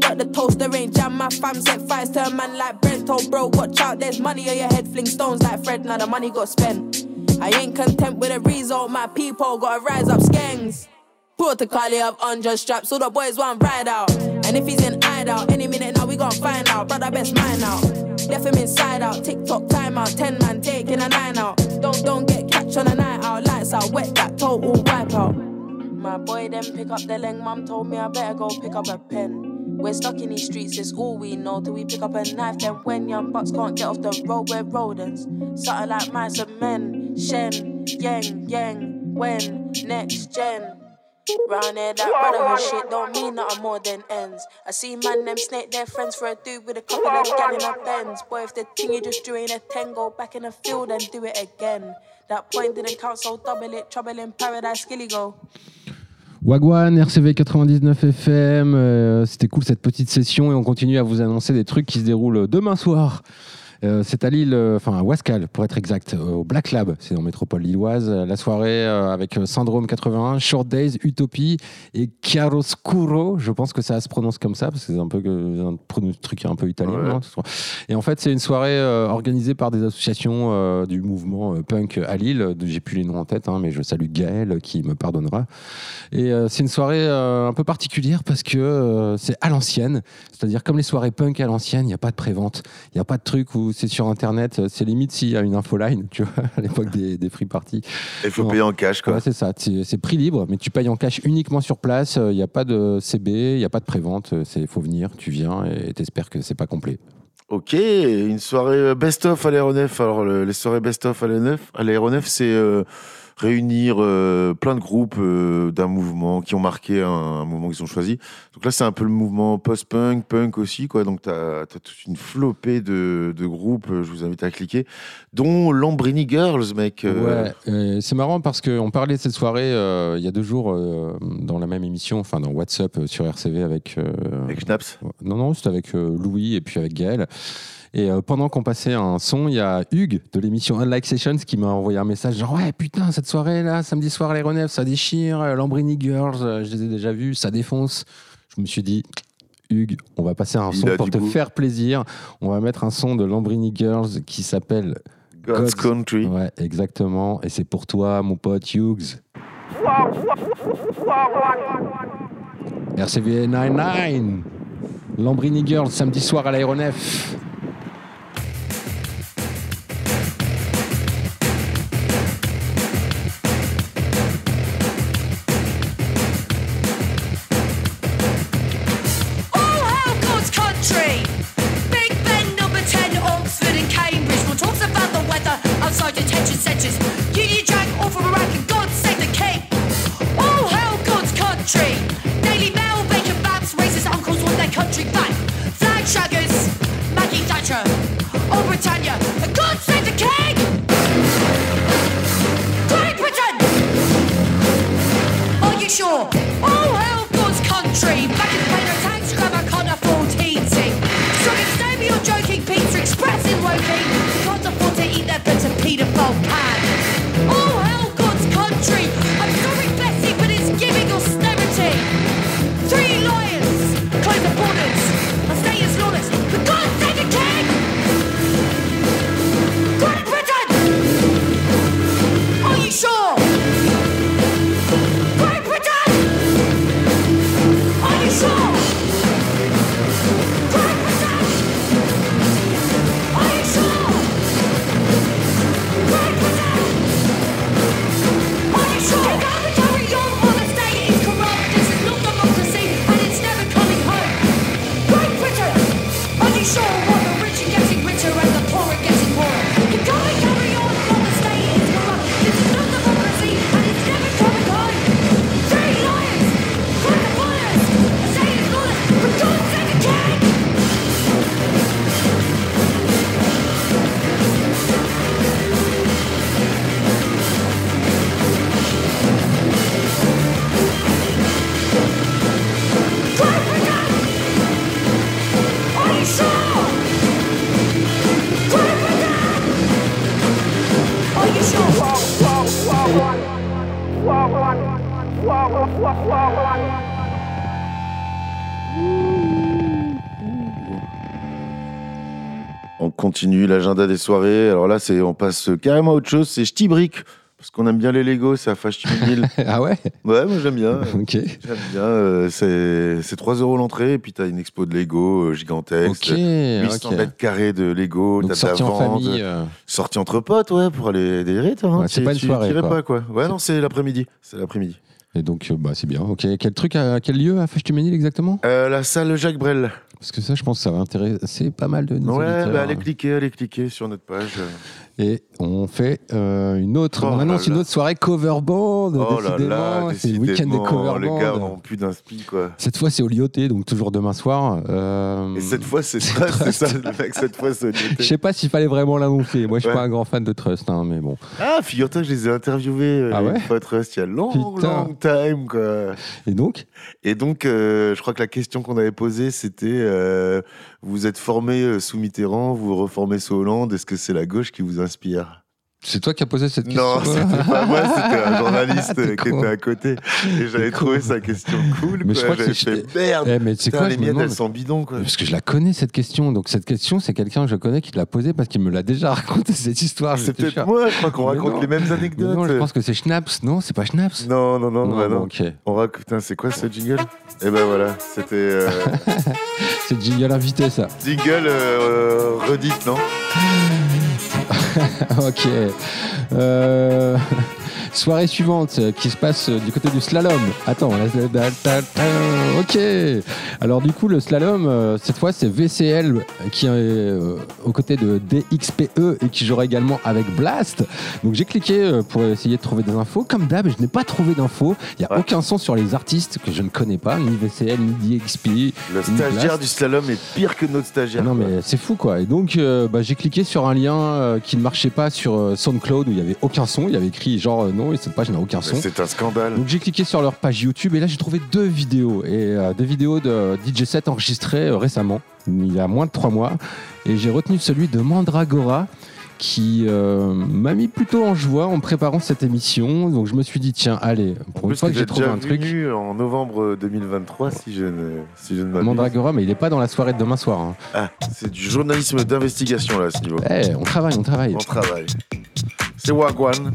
Q: Got the toaster range, jam my fam set fires to a man like Brent. Told bro, watch out, there's money on your head, fling stones like Fred. Now the money got spent. I ain't content with the result, my people gotta rise up skangs. Protocol of 100 straps, so the boys want ride out. And if he's in hideout, any minute now we gon' find out. Brother, best mine out. Left him inside out, TikTok time out, 10 man taking a nine out. Don't don't get catch on a night out, lights out, wet that total wipe out. My boy then pick up the leng, mum told me I better go pick up a pen. We're stuck in these streets, it's all we know. Till we pick up a knife, then when young bucks can't get off the road, we're rodents. Something like mice and men. Shen, yang, yang, when, next gen. Round here, that brotherhood shit don't mean nothing more than ends. I see man them snake their friends for a dude with a couple of gal in a Benz. Boy, if the thing you just in a 10, go back in the field and do it again. That point didn't count, so double it. Trouble in paradise, skilly go.
F: Wagwan, RCV 99 FM, euh, c'était cool cette petite session et on continue à vous annoncer des trucs qui se déroulent demain soir. Euh, c'est à Lille, euh, enfin à Wascal pour être exact, euh, au Black Lab, c'est en métropole lilloise. La soirée avec Syndrome 81, Short Days, Utopie et Chiaroscuro. Je pense que ça se prononce comme ça parce que c'est un peu un truc un peu italien. et en fait, c'est une soirée organisée par des associations du mouvement punk à Lille. J'ai plus les noms en tête, hein, mais je salue Gaël qui me pardonnera. Et c'est une soirée un peu particulière parce que c'est à l'ancienne. C'est-à-dire, comme les soirées punk à l'ancienne, il n'y a pas de prévente. Il n'y a pas de truc où c'est sur Internet. C'est limite s'il y a une infoline, tu vois, à l'époque des, des free parties.
E: Il faut
F: Non.
E: payer en cash, quoi.
F: Ouais, c'est ça. C'est prix libre, mais tu payes en cash uniquement sur place. Il n'y a pas de CB, il n'y a pas de prévente. Il faut venir, tu viens et t'espères que c'est pas complet.
E: Ok, une soirée euh, best-of à l'aéronef. Alors, le- les soirées best-of à l'aéronef, à l'aéronef, c'est euh, réunir euh, plein de groupes euh, d'un mouvement qui ont marqué un, un mouvement qu'ils ont choisi. Donc là, c'est un peu le mouvement post-punk, punk aussi, quoi. Donc, tu as, toute une flopée de, de groupes, euh, je vous invite à cliquer, dont Lambrini Girls, mec.
F: Ouais, c'est marrant parce qu'on parlait de cette soirée il y a deux jours dans la même émission, enfin dans WhatsApp sur RCV avec.
E: avec Schnaps
F: Non, non, c'était avec Louis et puis avec Gaël. Et euh, pendant qu'on passait un son, il y a Hugues de l'émission Unlike Sessions qui m'a envoyé un message genre Ouais, putain, cette soirée là, samedi soir, les Renèves, ça déchire. euh, Lambrini Girls, euh, je les ai déjà vus, ça défonce. Je me suis dit Hugues, on va passer un son pour te
E: goût.
F: faire plaisir. On va mettre un son de Lambrini Girls qui s'appelle
E: God's Country.
F: Ouais, exactement. Et c'est pour toi, mon pote Hughes. RCV 99. Lambrini Girls, samedi soir à l'aéronef.
E: Continue l'agenda des soirées. Alors là, c'est on passe carrément à autre chose. C'est Ch'ti Brick. Parce qu'on aime bien les Lego, c'est à Fashionville.
F: ah ouais?
E: Ouais, moi j'aime bien.
F: ok.
E: J'aime bien. euh, c'est c'est 3 euros l'entrée, et puis t'as une expo de Lego euh, gigantesque.
F: Ok,
E: 800
F: ok.
E: mètres carrés de Lego.
F: Donc
E: t'as de la
F: sortie en
E: vente.
F: famille, euh.
E: Sortie entre potes, ouais, pour aller délirer, toi. hein.
F: Ouais, c'est
E: Tu-
F: pas une
E: tu-
F: soirée,
E: t'irais
F: quoi.
E: pas, quoi. Ouais, non, c'est l'après-midi. C'est l'après-midi.
F: Et donc, euh, bah, c'est bien. Ok. Quel truc, à quel lieu à Fashtumeni exactement?
E: Euh, la salle Jacques Brel.
F: Parce que ça, je pense que ça va intéresser pas mal de nos
E: Ouais, bah allez cliquer, allez cliquer sur notre page.
F: Et on fait euh, une autre,
E: Oh
F: on
E: là
F: annonce une
E: là.
F: autre soirée cover band.
E: Oh là là,
F: décidément. c'est le week-end des cover
E: les gars n'ont plus d'inspi quoi.
F: Cette fois, c'est au Lyoté, donc toujours demain soir. Euh,
E: Et cette fois, c'est ça, c'est ça, le mec, cette fois, c'est
F: Je sais pas s'il fallait vraiment l'annoncer. Moi, je suis
E: Ouais.
F: pas un grand fan de Trust, hein, mais bon.
E: Ah, figure-toi je les ai interviewés euh,
F: Ah ouais
E: fois Trust il y a long,
F: Putain.
E: long time quoi.
F: Et donc?
E: Et donc, euh, je crois que la question qu'on avait posée, c'était euh, vous êtes formé euh, sous Mitterrand, vous vous reformez sous Hollande, est-ce que c'est la gauche qui vous inspire?
F: C'est toi qui as posé cette question
E: Non, c'était pas moi, c'était un journaliste qui
F: con.
E: était à côté. Et j'avais trouvé sa question cool.
F: Mais je
E: quoi.
F: crois que
E: fait merde.
F: Eh, mais c'est
E: Putain,
F: quoi,
E: les
F: je demande-
E: elles sont bidons quoi.
F: Parce que je la connais cette question. Donc cette question, c'est quelqu'un que je connais qui te l'a posée parce qu'il me l'a déjà raconté cette histoire.
E: C'est peut-être moi, je crois qu'on raconte
F: non.
E: les mêmes
F: Mais
E: anecdotes.
F: Non, je pense que c'est Schnaps. Non, c'est pas Schnaps.
E: Non, non, non,
F: Non,
E: bah non.
F: ok.
E: On raconte, putain, c'est quoi ce jingle? Eh ben voilà, c'était euh,
F: C'est jingle invité, ça.
E: jingle euh, redite, non?
F: ok. Euh, Soirée suivante euh, qui se passe euh, du côté du slalom. Attends, ok. Alors du coup, le slalom, cette fois, c'est VCL qui est euh, aux côtés de DXPE et qui jouera également avec Blast. Donc j'ai cliqué pour essayer de trouver des infos. Comme d'hab, je n'ai pas trouvé d'infos. Il n'y a aucun son sur les artistes que je ne connais pas, ni VCL, ni DXP.
E: Le
F: ni
E: stagiaire
F: Blast.
E: du slalom est pire que notre stagiaire.
F: Non
E: quoi.
F: mais c'est fou quoi. Et donc euh, bah, j'ai cliqué sur un lien qui ne marchait pas sur euh, SoundCloud où il y avait aucun son. Il y avait écrit genre euh, non, et cette page n'a aucun son.
E: C'est un scandale.
F: Donc j'ai cliqué sur leur page YouTube et là j'ai trouvé deux vidéos et euh, deux vidéos de DJ set enregistrées euh, récemment, il y a moins de trois mois. Et j'ai retenu celui de Mandragora qui euh, m'a mis plutôt en joie en préparant cette émission. Donc je me suis dit tiens allez pour
E: En
F: une fois que j'ai trouvé
E: déjà
F: un truc.
E: venu en novembre 2023, si je ne, si je ne m'abuse.
F: Mandragora mais il est pas dans la soirée de demain soir. hein.
E: Ah, c'est du journalisme d'investigation là à ce niveau.
F: Eh, on travaille, on travaille.
E: On travaille. C'est Wagwan.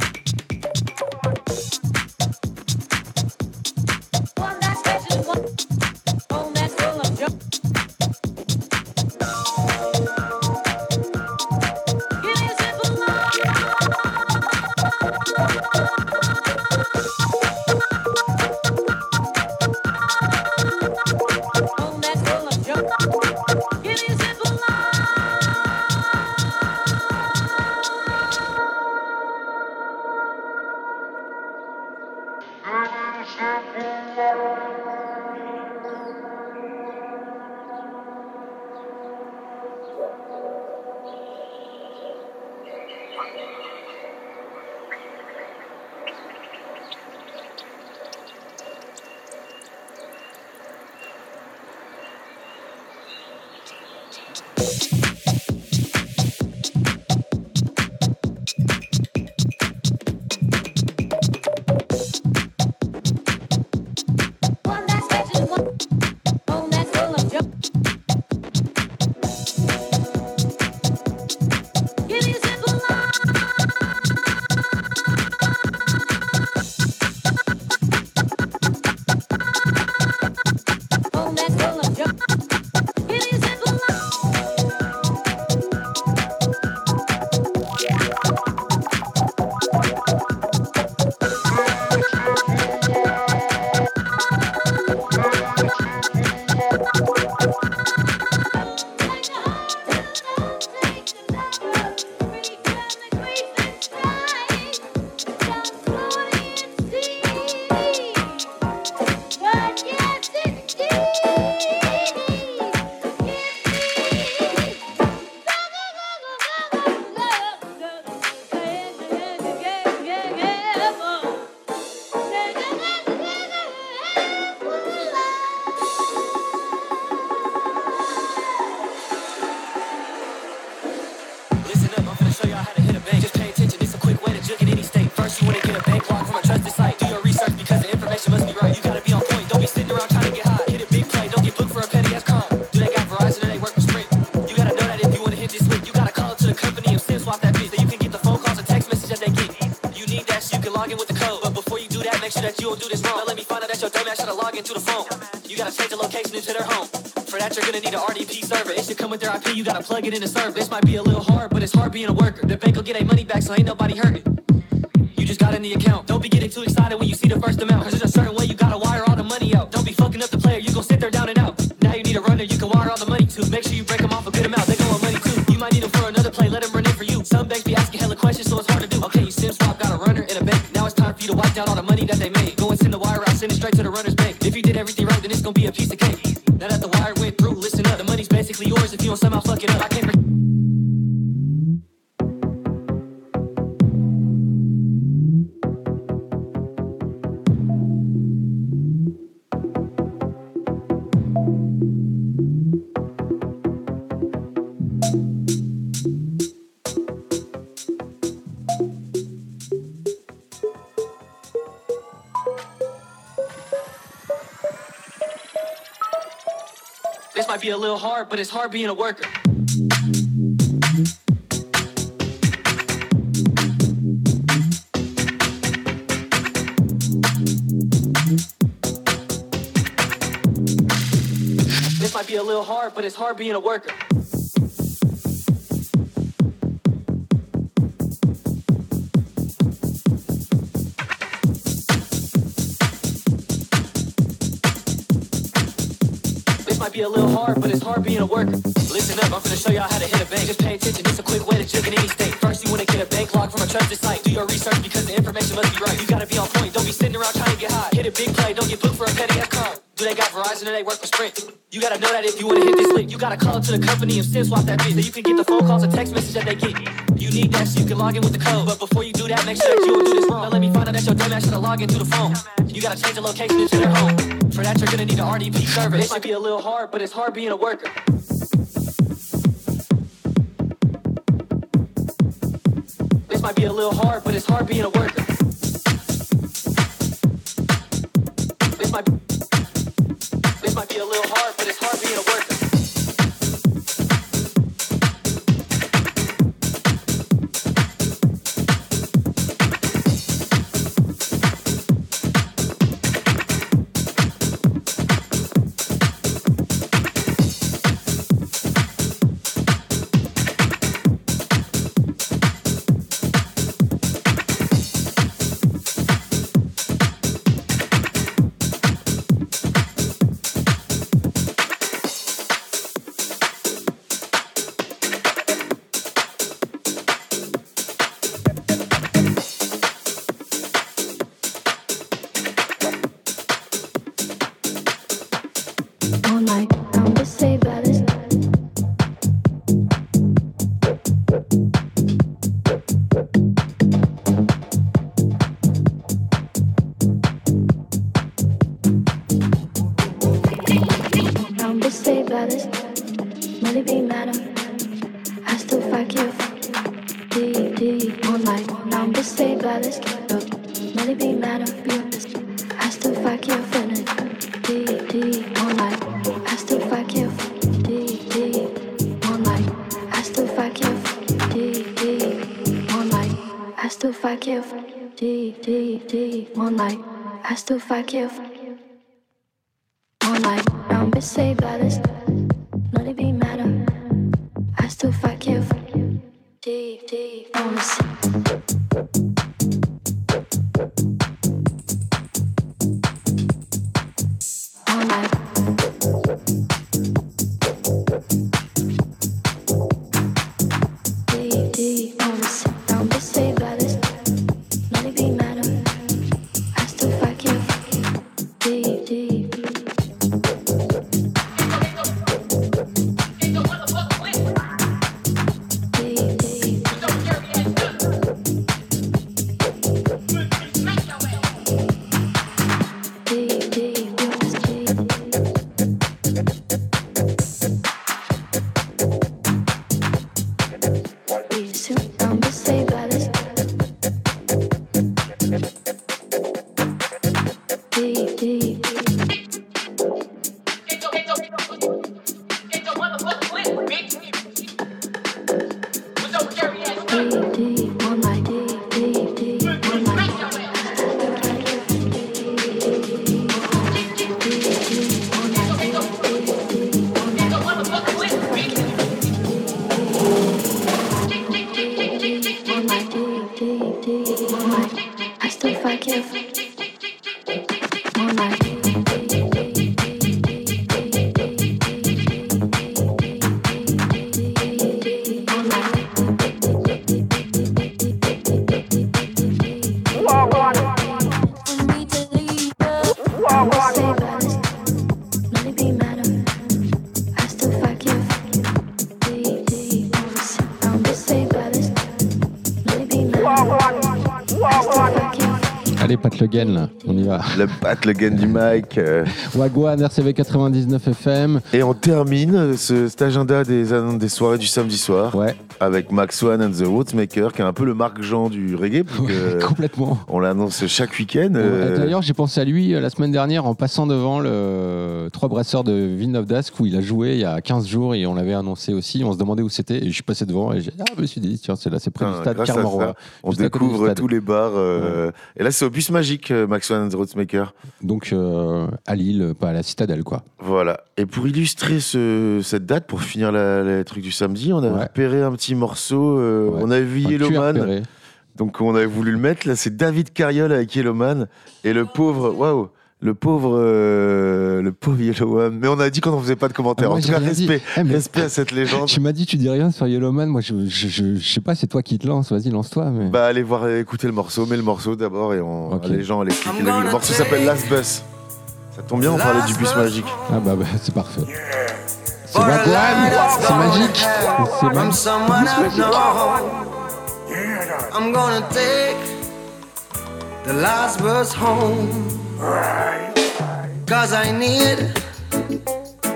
R: Don't do this wrong. Now let me find out that your dumbass try to log into the phone. You gotta change the location into their home. For that, you're gonna need an RDP server. It should come with their IP. You gotta plug it in the server. This might be influence send the wire, I send it straight to the runner's bank. If you did everything right, then it's gonna be a piece of cake. Now that the wire went through, listen up. The money's basically yours if you don't somehow fuck it up. I can't be a little hard, but it's hard being a worker. This might be a little hard, but it's hard being a worker. Be a little hard, but it's hard being a worker. Listen up, I'm gonna show y'all how to hit a bank. Just pay attention, it's a quick way to jig in any state. First, you wanna get a bank log from a trusted site. Do your research because the information must be right. You gotta be on point, don't be sitting around trying to get high. Hit a big play, don't get booked for a petty crime. Do they got Verizon or they work for Sprint? You gotta know that if you wanna hit this lick, you gotta call up to the company and SIM swap that bitch. Then you can get the phone calls and text message that they get. You need that so you can log in with the code. But before you do that, make sure that you don't do this wrong. Now let me find out that your dumb ass should log into the phone. You gotta change the location into your home. For that, you're gonna need an RDP server. It might be a little hard, but it's hard being a worker. This might be a little hard, but it's hard being a worker. This might This might be a little hard, but it's hard being a worker.
S: I give? All night, I'm by
F: this. it's Le Guen, là, on y va.
E: Le Pat Le Guen du mic. euh.
F: Wagwan, RCV 99 FM.
E: Et on termine ce, cet agenda des, des soirées du samedi soir
F: Ouais.
E: Avec Max One and the Rootsmaker, qui est un peu le Marc Jean du reggae. parce que
F: Complètement.
E: On l'annonce chaque week-end. Euh,
F: D'ailleurs, j'ai pensé à lui euh, la semaine dernière en passant devant le Trois Brasseurs de Villeneuve d'Ascq où il a joué il y a 15 jours et on l'avait annoncé aussi. On se demandait où c'était et je suis passé devant et j'ai ah, je me suis dit, tiens, c'est là, c'est près du
E: Putain,
F: stade
E: ça, On
F: du
E: découvre tous les bars. euh, Et là, c'est au bus magique, Max One and the Rootsmaker.
F: Donc euh, à Lille, pas à la citadelle, quoi.
E: Voilà. Et pour illustrer ce- cette date, pour finir la, les trucs du samedi, on a
F: Ouais.
E: repéré un petit morceau. euh,
F: Ouais.
E: On avait vu Yellowman.
F: repéré.
E: Donc on avait voulu le mettre. Là, c'est David Cariol avec Yellowman. Et le pauvre, waouh, le pauvre, euh, le pauvre Yellowman. Mais on a dit qu'on n'en faisait pas de commentaires.
F: Ah, moi,
E: en tout cas, respect,
F: Eh,
E: respect à cette légende.
F: Tu m'as dit, tu dis rien sur Yellowman. Moi, je, je, je, je sais pas, c'est toi qui te lance. Vas-y, lance-toi. Mais...
E: Bah allez voir, écouter le morceau, mets le morceau d'abord et on,
F: Ok.
E: les gens allez cliquer. Le, le morceau s'appelle Last Bus. Ça tombe bien, on parlait du bus magique.
F: Ah bah, bah, c'est parfait. C'est c'est magique. C'est magique.
T: I'm gonna take the last bus home. Cause I need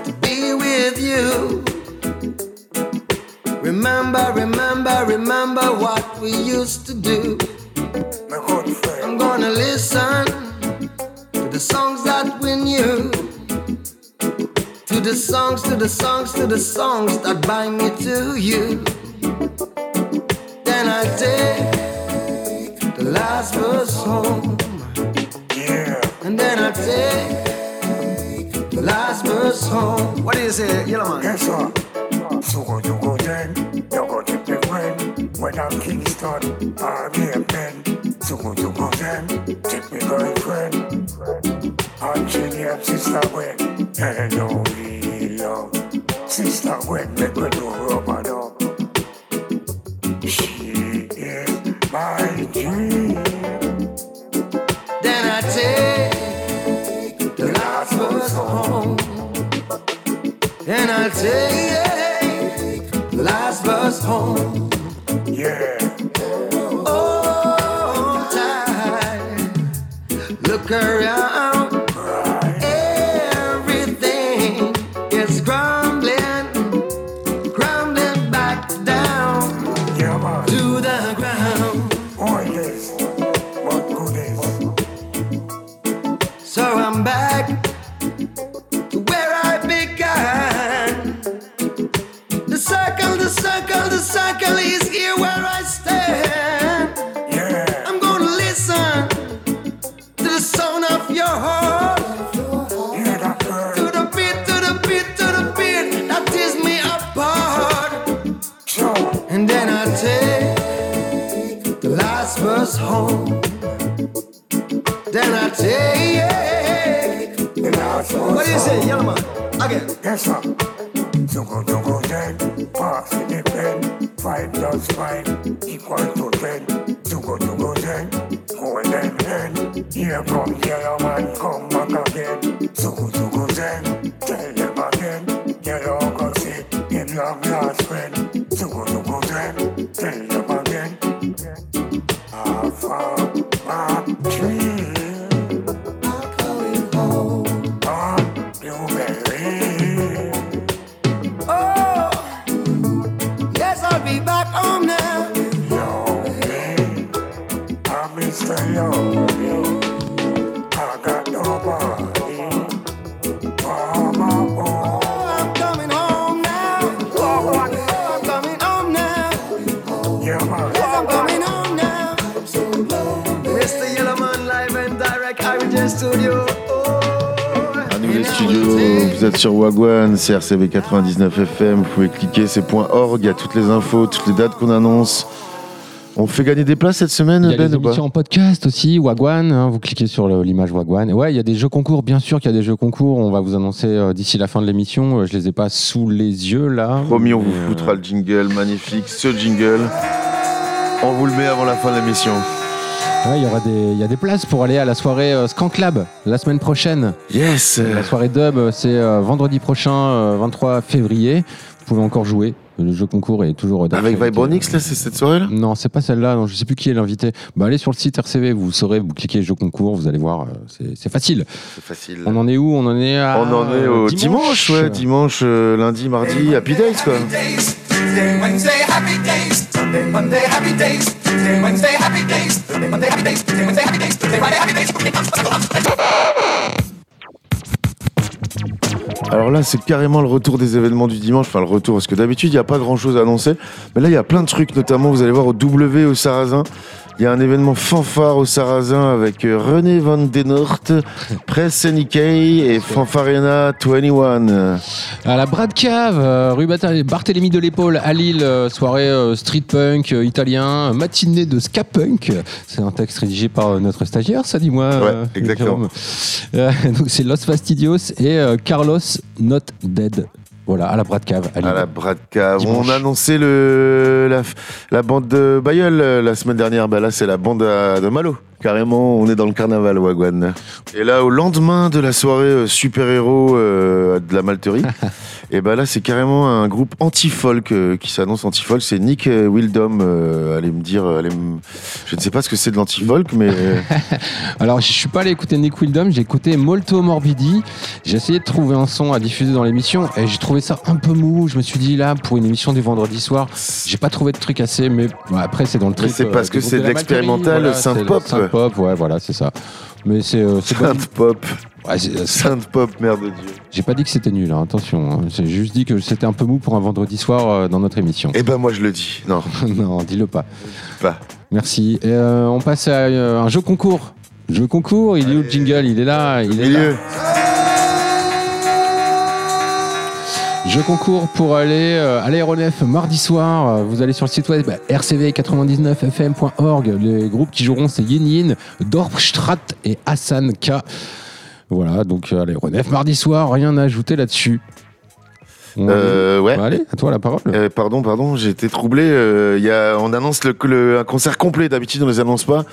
T: to be with you. Remember, remember, remember what we used to do. I'm gonna listen to the songs that we knew. To the songs, to the songs, to the songs that bind me to you. Then I take the last bus home. Yeah. And then I take the last bus home. What do you say, Yellow Man?
U: Yes, sir. So go you go then, you go to the friend. When I'm Kingston, I'm here then. So go you go then, take me girlfriend. And she name Sister Gwen. Hello, we love. Sister Gwen, make me do rubber dub. She is my dream.
T: Then I take the last bus home. Then I take the last bus home.
U: Yeah.
T: Oh, time. Look around.
E: Wagwan, CRCV 99 FM, vous pouvez cliquer, c'est .org, il y a toutes les infos, toutes les dates qu'on annonce. On fait gagner des places cette semaine,
F: Il y a
E: Ben
F: les
E: ou pas
F: émissions en podcast aussi, Wagwan. hein, vous cliquez sur le- l'image Wagwan. Et ouais, il y a des jeux concours, bien sûr qu'il y a des jeux concours. On va vous annoncer euh, d'ici la fin de l'émission. Euh, je les ai pas sous les yeux là.
E: Promis, on vous
F: Mais, euh,
E: foutra le jingle, magnifique, ce jingle. On vous le met avant la fin de l'émission.
F: Ouais, il y aura des, il y a des places pour aller à la soirée euh, Skank Lab la semaine prochaine.
E: Yes.
F: La soirée dub, euh, c'est euh, vendredi prochain, euh, 23 février. Vous pouvez encore jouer. Le jeu concours est toujours
E: Avec Vibronix, là, c'est cette soirée-là?
F: Non, c'est pas celle-là. Non, je sais plus qui est l'invité. Bah, allez sur le site RCV, vous saurez, vous cliquez jeu concours, vous allez voir, euh, c'est- facile.
E: C'est facile.
F: On en est où? On en est à.
E: On en est au dimanche, ouais, dimanche, euh, lundi, mardi, Happy Days, quoi. Alors là, c'est carrément le retour des événements du dimanche. Enfin, le retour, parce que d'habitude, il n'y a pas grand-chose à annoncer. Mais là, il y a plein de trucs, notamment, vous allez voir au W au Sarrasin. Il y a un événement fanfare au Sarrasin avec euh, René Van Denort, Press Nikkei et Fanfarena 21.
F: À la Brad Cave, euh, rue Barthélemy de l'épaule à Lille, euh, soirée street punk italien, matinée de ska punk. C'est un texte rédigé par notre stagiaire, ça dis-moi. euh,
E: exactement.
F: Donc c'est Los Fastidios et Carlos Not Dead. Voilà, à la Brad Cave à
E: la Cave. On a annoncé le, la, la bande de Bayeul euh, la semaine dernière. Bah là, c'est la bande à- de Malo. Carrément, on est dans le carnaval, Wagwan. Et là, au lendemain de la soirée euh, super-héros euh, de la Malterie, et bah là, c'est carrément un groupe anti-folk euh, qui s'annonce anti-folk. C'est Nick euh, Wildom. euh, allez me dire, allez me- je ne sais pas ce que c'est de l'anti-folk, mais
F: Alors, je suis pas allé écouter Nick Wildom, j'ai écouté Molto Morbidi. J'ai essayé de trouver un son à diffuser dans l'émission et j'ai trouvé ça un peu mou. Je me suis dit là, pour une émission du vendredi soir, j'ai pas trouvé de truc assez, mais bon, après c'est dans le truc.
E: c'est parce que c'est
F: de
E: l'expérimental
F: voilà,
E: synth pop.
F: synth pop, ouais, voilà, c'est ça. Mais c'est
E: pop.
F: Ouais, c'est-
E: synth pop, merde de Dieu.
F: J'ai pas dit que c'était nul, hein, attention. hein. J'ai juste dit que c'était un peu mou pour un vendredi soir euh, dans notre émission.
E: Eh ben moi je le dis. Non.
F: non, dis-le pas.
E: Pas.
F: Merci. Et, euh, on passe à euh, un jeu concours. Jeu concours, il est où le jingle? Il est là, il est là.
E: Milieu.
F: Jeu concours pour aller euh, à l'aéronef mardi soir. Euh, Vous allez sur le site web bah, rcv99fm.org. Les groupes qui joueront, c'est Yin Yin, Dorpstrat et Hassan K. Voilà, donc euh, à l'aéronef mardi soir, rien à ajouter là-dessus.
E: Euh, ouais.
F: Bah, allez, à toi la parole.
E: Euh, pardon, pardon, j'ai été troublé. euh, y a, on annonce le, le- un concert complet. D'habitude, on les annonce pas,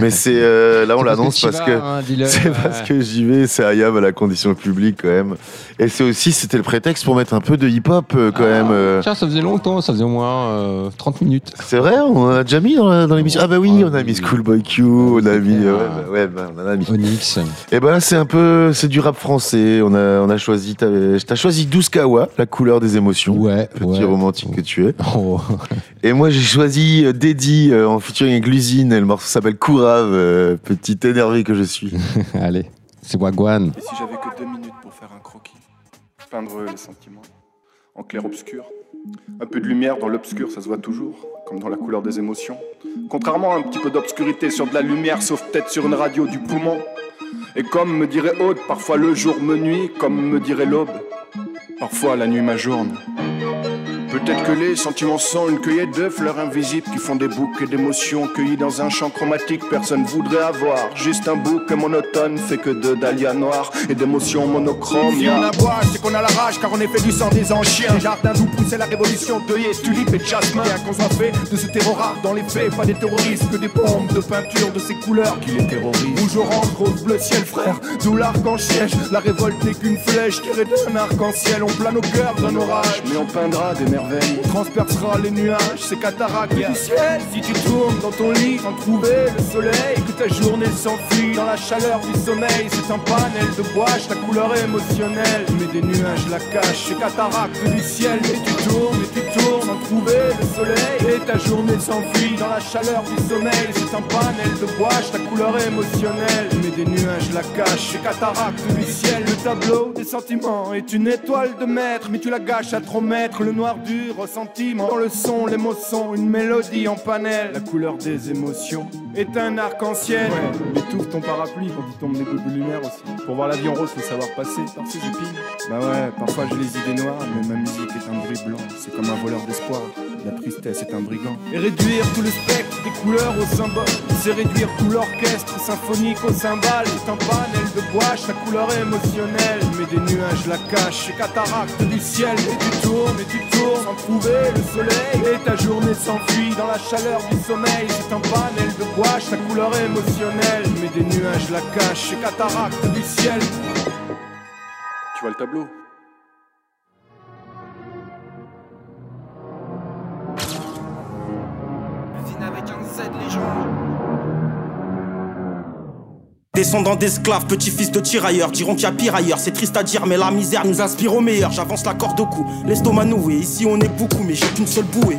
E: mais c'est euh, là on l'annonce parce que
F: hein,
E: c'est parce que j'y vais. C'est Ayam à la condition publique quand même. Et c'est aussi c'était le prétexte pour mettre un peu de hip-hop quand même. euh.
F: Tiens, ça faisait longtemps, ça faisait au moins euh, 30 minutes.
E: C'est vrai, on a déjà mis dans l'émission. Ah bah oui, on a mis Schoolboy Q, on a mis, ouais, bah, ouais, bah, on en a mis.
F: Onyx.
E: Et ben là, c'est un peu, c'est du rap français. On a, on a choisi, t'as t'as choisi 12 Kawa, la couleur des émotions.
F: Ouais.
E: Petit
F: ouais.
E: romantique que tu es.
F: Oh.
E: Et moi, j'ai choisi euh, Deddy euh, en featuring avec l'usine. Et le morceau s'appelle Courave, euh, petit énervé que je suis.
F: Allez, c'est Wagwan.
V: Et si j'avais que deux minutes pour faire un croquis Peindre les sentiments, en clair-obscur. Un peu de lumière dans l'obscur, ça se voit toujours, comme dans la couleur des émotions. Contrairement à un petit peu d'obscurité sur de la lumière, sauf peut-être sur une radio du poumon. Et comme me dirait Aude, parfois le jour me nuit, comme me dirait l'aube. Parfois la nuit m'ajourne. Peut-être que les sentiments sont une cueillette de fleurs invisibles qui font des bouquets d'émotions cueillies dans un champ chromatique. Personne voudrait avoir juste un bouquet monotone fait que de dahlias noires et d'émotions monochromes.
W: Si on a bois, c'est qu'on a la rage car on est fait du sang des anciens. Jardins d'où poussait la révolution, deuillet, tulipe et jasmin. Bien qu'on soit fait de ce terreau rare dans les faits, pas des terroristes, que des bombes de peinture de ces couleurs qui les terrorisent. Rouge, orange, rose, bleu, ciel, frère, d'où l'arc-en-ciel. La révolte n'est qu'une flèche tirée d'un arc-en-ciel. On plane au cœur d'un orage,
V: Mais on peindra des merveilles.
W: On transpercera les nuages, ces cataractes du ciel. Si tu tournes dans ton lit sans trouver le soleil, que ta journée s'enfuit dans la chaleur du sommeil, c'est un panel de gouache, ta couleur émotionnelle. Mais des nuages la cachent, ces cataractes du ciel. Et tu tournes, et tu tournes sans trouver le soleil, et ta journée s'enfuit dans la chaleur du sommeil, c'est un panel de gouache, ta couleur émotionnelle. Mais des nuages la cachent, ces cataractes du ciel. Le tableau des sentiments est une étoile de maître, mais tu la gâches à trop mettre le noir du ressentiment. Dans le son, les mots sont une mélodie en panel. La couleur des émotions est un arc-en-ciel. Ouais, t'ouvres ton parapluie quand il tombe des gouttes de lumière aussi. Pour voir la vie en rose, faut savoir passer par ses épines. Bah ouais, parfois j'ai les idées noires, mais ma musique est un bruit blanc. C'est comme un voleur d'espoir. La tristesse est un brigand. Et réduire tout le spectre des couleurs au symbole, c'est réduire tout l'orchestre symphonique au cymbale. C'est un panel de gouache, la couleur émotionnelle. Mais des nuages la cachent, ces cataractes du ciel. Et tu tournes, et tu tournes sans trouver le soleil. Et ta journée s'enfuit dans la chaleur du sommeil. C'est un panel de gouache, la couleur émotionnelle. Mais des nuages la cachent, ces cataractes du ciel.
V: Tu vois le tableau?
X: Descendant d'esclaves, petit-fils de tirailleurs, diront qu'il y a pire ailleurs. C'est triste à dire, mais la misère nous inspire au meilleur. J'avance la corde au cou, l'estomac noué. Ici on est beaucoup, mais j'ai qu'une seule bouée.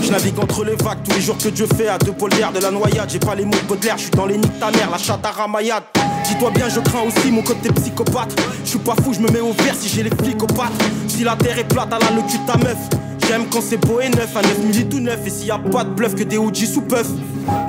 X: Je navigue entre les vagues tous les jours que Dieu fait à deux d'air de la noyade. J'ai pas les mots de Baudelaire, je dans les nids de ta mère, la chatte à ramayade. Dis-toi bien, je crains aussi mon côté psychopathe. Je suis pas fou, je me mets au vert si j'ai les flics. Si la terre est plate, elle a le cul ta meuf. J'aime quand c'est beau et neuf, à 9000 tout neuf. Et s'il y a pas de bluff que des OG sous puff.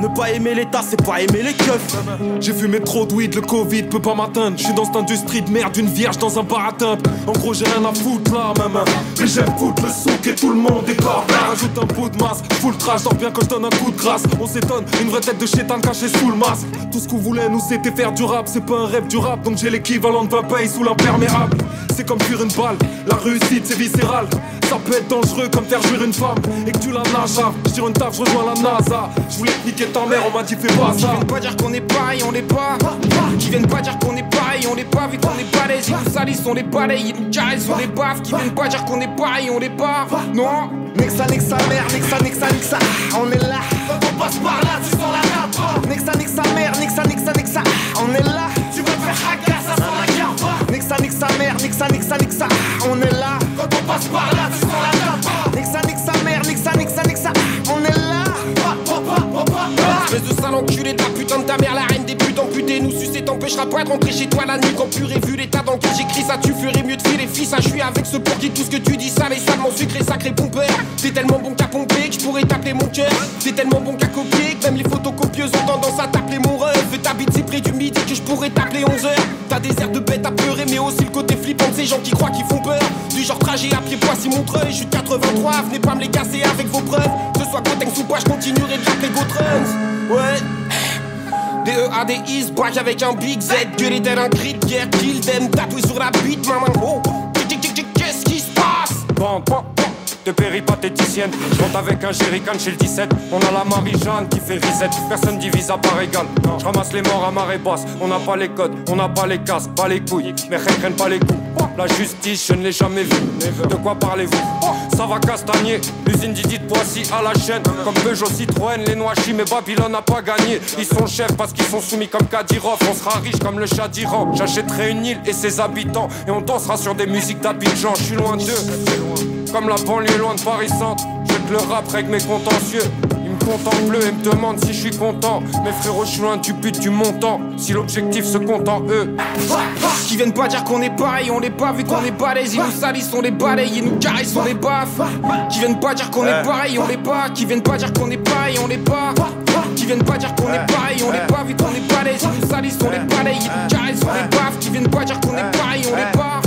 X: Ne pas aimer l'état, c'est pas aimer les keufs.
Y: J'ai fumé trop de weed, le Covid peut pas m'atteindre. Je suis dans cette industrie de merde, une vierge dans un bar à teinte. En gros, j'ai rien à foutre là, maman. Mais j'aime foutre le souk et tout le monde est corda. Rajoute un bout de masse, full trash, dors bien quand je donne un coup de grâce. On s'étonne, une vraie tête de chétan cachée sous le masque. Tout ce qu'on voulait, nous, c'était faire du rap. C'est pas un rêve du rap, donc j'ai l'équivalent de 20 payes sous l'imperméable. C'est comme fuir une balle, la réussite c'est viscéral. Ça peut être dangereux comme faire jouir une femme et que tu la nages. Tire une taf, je rejoins la NASA. Je voulais te niquer ta mère, on m'a dit fais pas
X: Qui
Y: ça.
X: viennent pas dire qu'on est pareil, on l'est pas. Qui viennent pas dire qu'on est pareil, on l'est pas. Vu qu'on est balèze, ils nous salissent, on les balaye, ils nous caressent, on les baffe. Qui viennent pas dire qu'on est pareil, on l'est pas. Non.
Z: Nexa, Nexa, mère, Nexa, Nexa, Nexa, on est là. Quand on passe par là, tu sens la nappe. Nexa, Nexa, mère, Nexa, Nexa, Nexa, on est là. Tu veux te faire hacker, carte. Nexa, Nexa, mère, Nexa, Nexa, Nexa, ah, on est là. Quand on passe par là, tu sens la nappe. Nexa, Nexa, mère, Nexa, Nexa, Nexa, ah, on est là. Pa, pa, pa, pa, pa, pa.
X: Espèce de sale enculé de la putain de ta mère, la amputées. Nous sucer t'empêchera pas de rentrer chez toi la nuit quand pur et vu l'état dans lequel j'écris ça. Tu ferais mieux de filer fils. Je suis avec ce pour qui tout ce que tu dis ça, les salement sucré, sacré pompeur. T'es tellement bon qu'à pomper que je pourrais t'appeler mon cœur. T'es tellement bon qu'à copier que même les photocopieuses ont tendance à t'appeler mon rêve. Et t'habites si près du midi que je pourrais t'appeler 11 heures. T'as des airs de bête à pleurer, mais aussi le côté flippant de ces gens qui croient qu'ils font peur. Du genre trajet à pied Poissy Montreuil, je suis de 83, venez pas me les casser avec vos preuves. Que ce soit Cotex ou pas, je continuerai de l'appeler Gotruns. Ouais. Is, braque avec un big Z, gueuler tel un cri de guerre, kill them, sur la bite, maman. Oh, qu'est-ce qui se passe?
Y: Bon, bon, de péripatéticienne. Je monte avec un jerrycan chez le 17. On a la Marie-Jeanne qui fait reset. Personne divise à part égale. Je ramasse les morts à marée basse. On n'a pas les codes, on n'a pas les casques, pas les couilles. Mais rien pas les coups. La justice, je ne l'ai jamais vue. De quoi parlez-vous? Ça va castagner. L'usine Didi de Poissy à la chaîne. Comme Peugeot, Citroën, les Noachis, mais Babylone n'a pas gagné. Ils sont chefs parce qu'ils sont soumis comme Kadyrov. On sera riche comme le chat d'Iran. J'achèterai une île et ses habitants. Et on dansera sur des musiques d'Abidjan. Je suis loin d'eux. Comme la banlieue loin de Paris Centre. Je te le rap avec mes contentieux. Me contemplent et me demandent si je suis content. Mes frérots, je suis loin du but du montant. Si l'objectif se compte en eux.
X: Qui viennent pas dire qu'on est pareil, on l'est pas vu qu'on est balèze, ils nous salissent, on les balaye, ils nous caressent, on les baffe. Qui viennent pas dire qu'on est pareil, on l'est pas. Qui viennent pas dire qu'on est pareil, on l'est pas. Qui viennent pas dire qu'on est pareil, on l'est pas vu qu'on est balèze, ils nous salissent, on les balaye, ils nous caressent, on les baffe. Qui viennent pas dire qu'on est pareil, on l'est pas.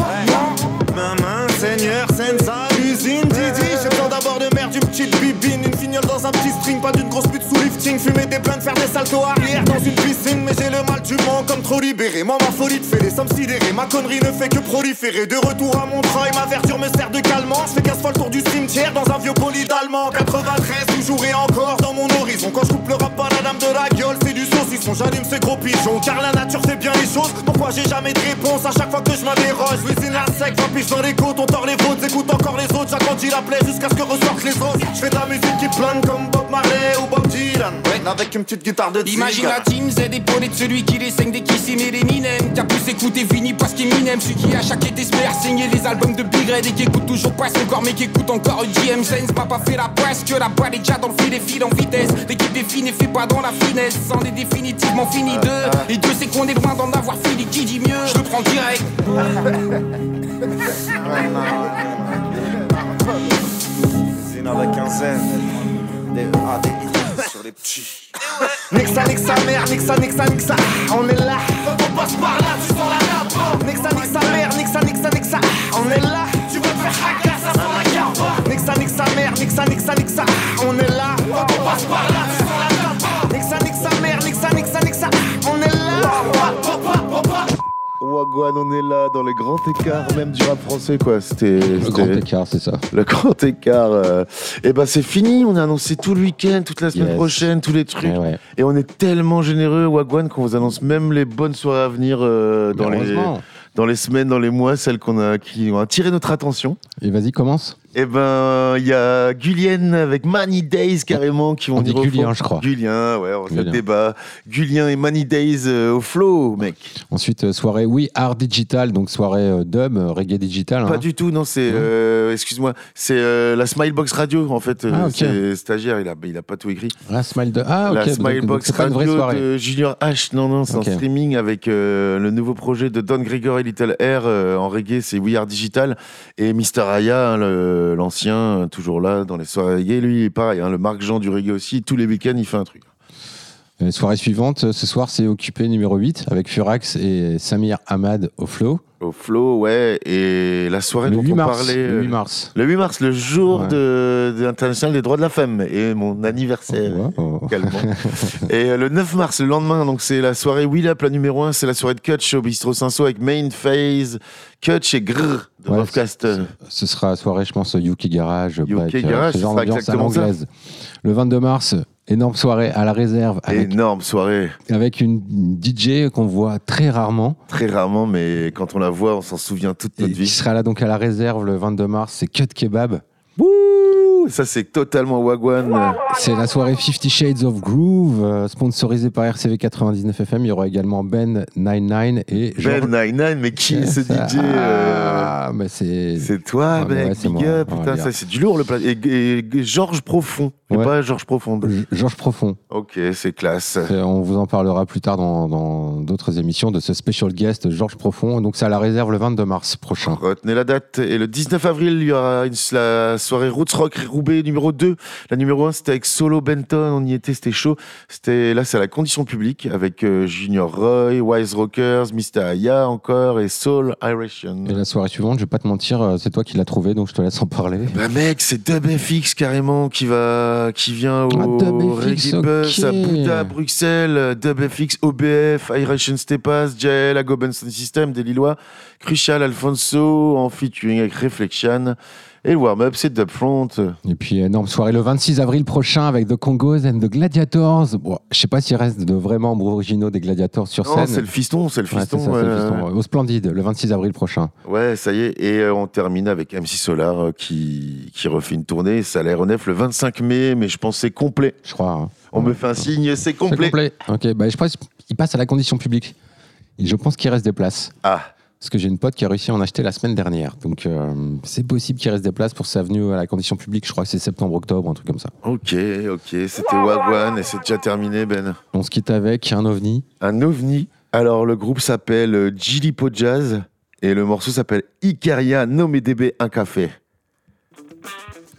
Z: Maman, Seigneur, Sensa, usine, Didi. J'ai besoin d'abord de merde, d'une petite bibine, dans un petit string, pas d'une grosse pute Fumer des blunts, faire des saltos arrière dans une piscine. Mais j'ai le mal du monde comme trop libéré. Moi, ma folie te fait les sommes sidérées. Ma connerie ne fait que proliférer. De retour à Montreuil, ma verdure me sert de calmant. Je fais 15 fois le tour du cimetière dans un vieux bolide allemand. 93, toujours et encore dans mon horizon. Quand je coupe le rap à la dame de la gueule, c'est du saucisson. J'allume ces gros pigeons, car la nature fait bien les choses. Pourquoi j'ai jamais de réponse à chaque fois que je m'interroge? L'usine la sec, 20 piges dans les côtes, on tord les vôtres, écoute encore les autres. J'agrandis la plaie jusqu'à ce que ressortent les autres. Je fais de la musique qui plane comme Bob Marley ou Bob Dylan. Avec une petite guitare de
X: Imagine la team Z épaulée de celui qui les saigne dès qu'il s'y met les minem. Qui a plus écouté Vini parce qu'il minem. Celui qui à chaque été espère saigner les albums de Big Red et qui écoute toujours pas son corps mais qui écoute encore GM Sense. Papa fait la presse que la balle est déjà dans le fil et file en vitesse. L'équipe défine et fait pas dans la finesse. C'en est définitivement fini de. Et Dieu sait qu'on est loin d'en avoir fini. Qui dit mieux? Je le prends direct.
Z: Usine avec un Z. Des E, A, des Les petits. Nexa, Nexa, mère, Nexa, Nexa, Nexa, ah, on est là. Quand on passe par là, tu sens la nappe. Nexa, Nexa, mère, Nexa, Nexa, Nexa, ah, on est là. Tu veux faire hacker, ça sent la carte. Nexa, Nexa, mère, Nexa, Nexa, Nexa, ah, on est là. Quand on passe par là,
E: Wagwan, on est là dans les grands écarts, même du rap français, quoi. C'était le
F: grand écart, c'est ça.
E: Le grand écart. et ben c'est fini. On a annoncé tout le week-end, toute la semaine
F: Yes.
E: prochaine, tous les trucs.
F: Eh ouais.
E: Et on est tellement généreux, Wagwan, qu'on vous annonce même les bonnes soirées à venir euh, dans les dans les semaines, dans les mois, celles qu'on a qui ont attiré notre attention.
F: Et vas-y, commence.
E: Eh ben, il y a Gulien avec Many Days carrément qui vont
F: On dit Gulien, je crois.
E: Gulien, ouais, on fait le débat. Gulien et Many Days euh, au flow, mec.
F: Ensuite, euh, soirée We Are Digital, donc soirée euh, dub, euh, reggae digital.
E: Pas
F: hein.
E: du tout, non, c'est, excuse-moi, c'est la Smilebox Radio, en fait.
F: Ah, ok.
E: C'est stagiaire, il a, il a pas tout écrit.
F: La Smile de... Ah, ok.
E: la
F: donc- donc
E: Smilebox
F: pas une vraie
E: Radio
F: soirée.
E: de Junior H. Non, non, c'est en streaming avec le nouveau projet de Don Gregor et Little Air en reggae, c'est We Are Digital. Et Mr. Aya, hein, le- l'ancien, euh, toujours là dans les soirées reggae, lui, pareil, hein, le Marc Jean du reggae aussi, tous les week-ends, il fait un truc.
F: Euh, soirée suivante, euh, ce soir, c'est Occupé numéro 8 avec Furax et Samir Ahmad au flow.
E: Au flow, ouais, et la soirée
F: Le
E: dont
F: 8
E: on
F: mars,
E: parlait.
F: le
E: euh,
F: 8 mars.
E: Le 8 mars, le jour
F: Ouais.
E: de, de l'International des droits de la femme et mon anniversaire également. et euh, le 9 mars, le lendemain, donc c'est la soirée Wheel Up, la numéro 1, c'est la soirée de Kutch au Bistro Cinsault avec Main Phase, Kutch et Grrr de
F: Ouais. Ce sera soirée, je pense, Yuki Garage, break, euh,
E: Garage,
F: ce genre d'ambiance
E: exactement ça.
F: Le 22 mars, énorme soirée à la réserve avec,
E: Énorme soirée.
F: avec une DJ qu'on voit très rarement.
E: Très rarement, mais quand on la voit, on s'en souvient toute notre
F: Et qui
E: vie.
F: sera là donc à la réserve le 22 mars, c'est Cut Kebab.
E: Ouh, ça c'est totalement Wagwan.
F: C'est la soirée 50 Shades of Groove, euh, sponsorisée par RCV 99 FM. Il y aura également Ben 99 et
E: Ben 99, mais qui est ce DJ euh,
F: Ah, mais c'est.
E: C'est toi,
F: Ah,
E: mec,
F: ouais, c'est
E: big
F: moi.
E: up, putain, ça c'est du lourd le plat. Et, et- et Georges Profond, et
F: Ouais.
E: pas Georges Profonde.
F: Georges Profond.
E: Ok, c'est classe.
F: Euh, On vous en parlera plus tard dans d'autres émissions de ce special guest Georges Profond. Donc c'est à la réserve le 22 mars prochain.
E: Retenez la date. Et le 19 avril, il y aura une- la soirée Roots Rock Roubaix numéro 2. La numéro 1, c'était avec Solo Benton. On y était, c'était chaud. C'était, là, c'est à la condition publique avec euh, Junior Roy, Wise Rockers, Mr. Aya encore et Soul Iration.
F: Et la soirée suivante, je vais pas te mentir, euh, c'est toi qui l'as trouvé, donc je te laisse en parler.
E: Bah mec, c'est Dub FX carrément qui va, qui vient au
F: Ah,
E: Reggae Bus à
F: ok.
E: Bouddha, Bruxelles, Dub FX, OBF, Iration Stepas, Jael, Agoben Sound System, des Lillois, Crucial, Alfonso, en featuring avec Reflection. Et le warm-up, c'est Dubfront.
F: Et puis énorme soirée le 26 avril prochain avec The Congos and the Gladiators. Bon, je sais pas s'il reste de vrais membres originaux des Gladiators sur
E: Non,
F: scène.
E: c'est le fiston, c'est le fiston.
F: c'est ça, le
E: ouais.
F: fiston, ouais. Au Splendide, le 26 avril prochain.
E: Ouais, ça y est. Et euh, on termine avec MC Solar euh, qui, qui refait une tournée. Ça a l'aéronef le 25 mai, mais je pense que c'est complet.
F: Je crois. hein.
E: On me fait un signe, c'est complet.
F: C'est complet. Ok, bah, je pense qu'il passe à la condition publique. Et je pense qu'il reste des places.
E: Ah.
F: Parce que j'ai une pote qui a réussi à en acheter la semaine dernière. Donc euh, c'est possible qu'il reste des places pour sa venue à la condition publique. Je crois que c'est septembre-octobre, un truc comme ça.
E: Ok, ok, c'était Wagwan et c'est déjà terminé, Ben.
F: On se quitte avec un ovni.
E: Un ovni. Alors, le groupe s'appelle Gilipo Jazz et le morceau s'appelle Icaria Nommé DB Un Café.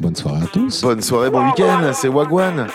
F: Bonne soirée à tous.
E: Bonne soirée, bon week-end, c'est Wagwan.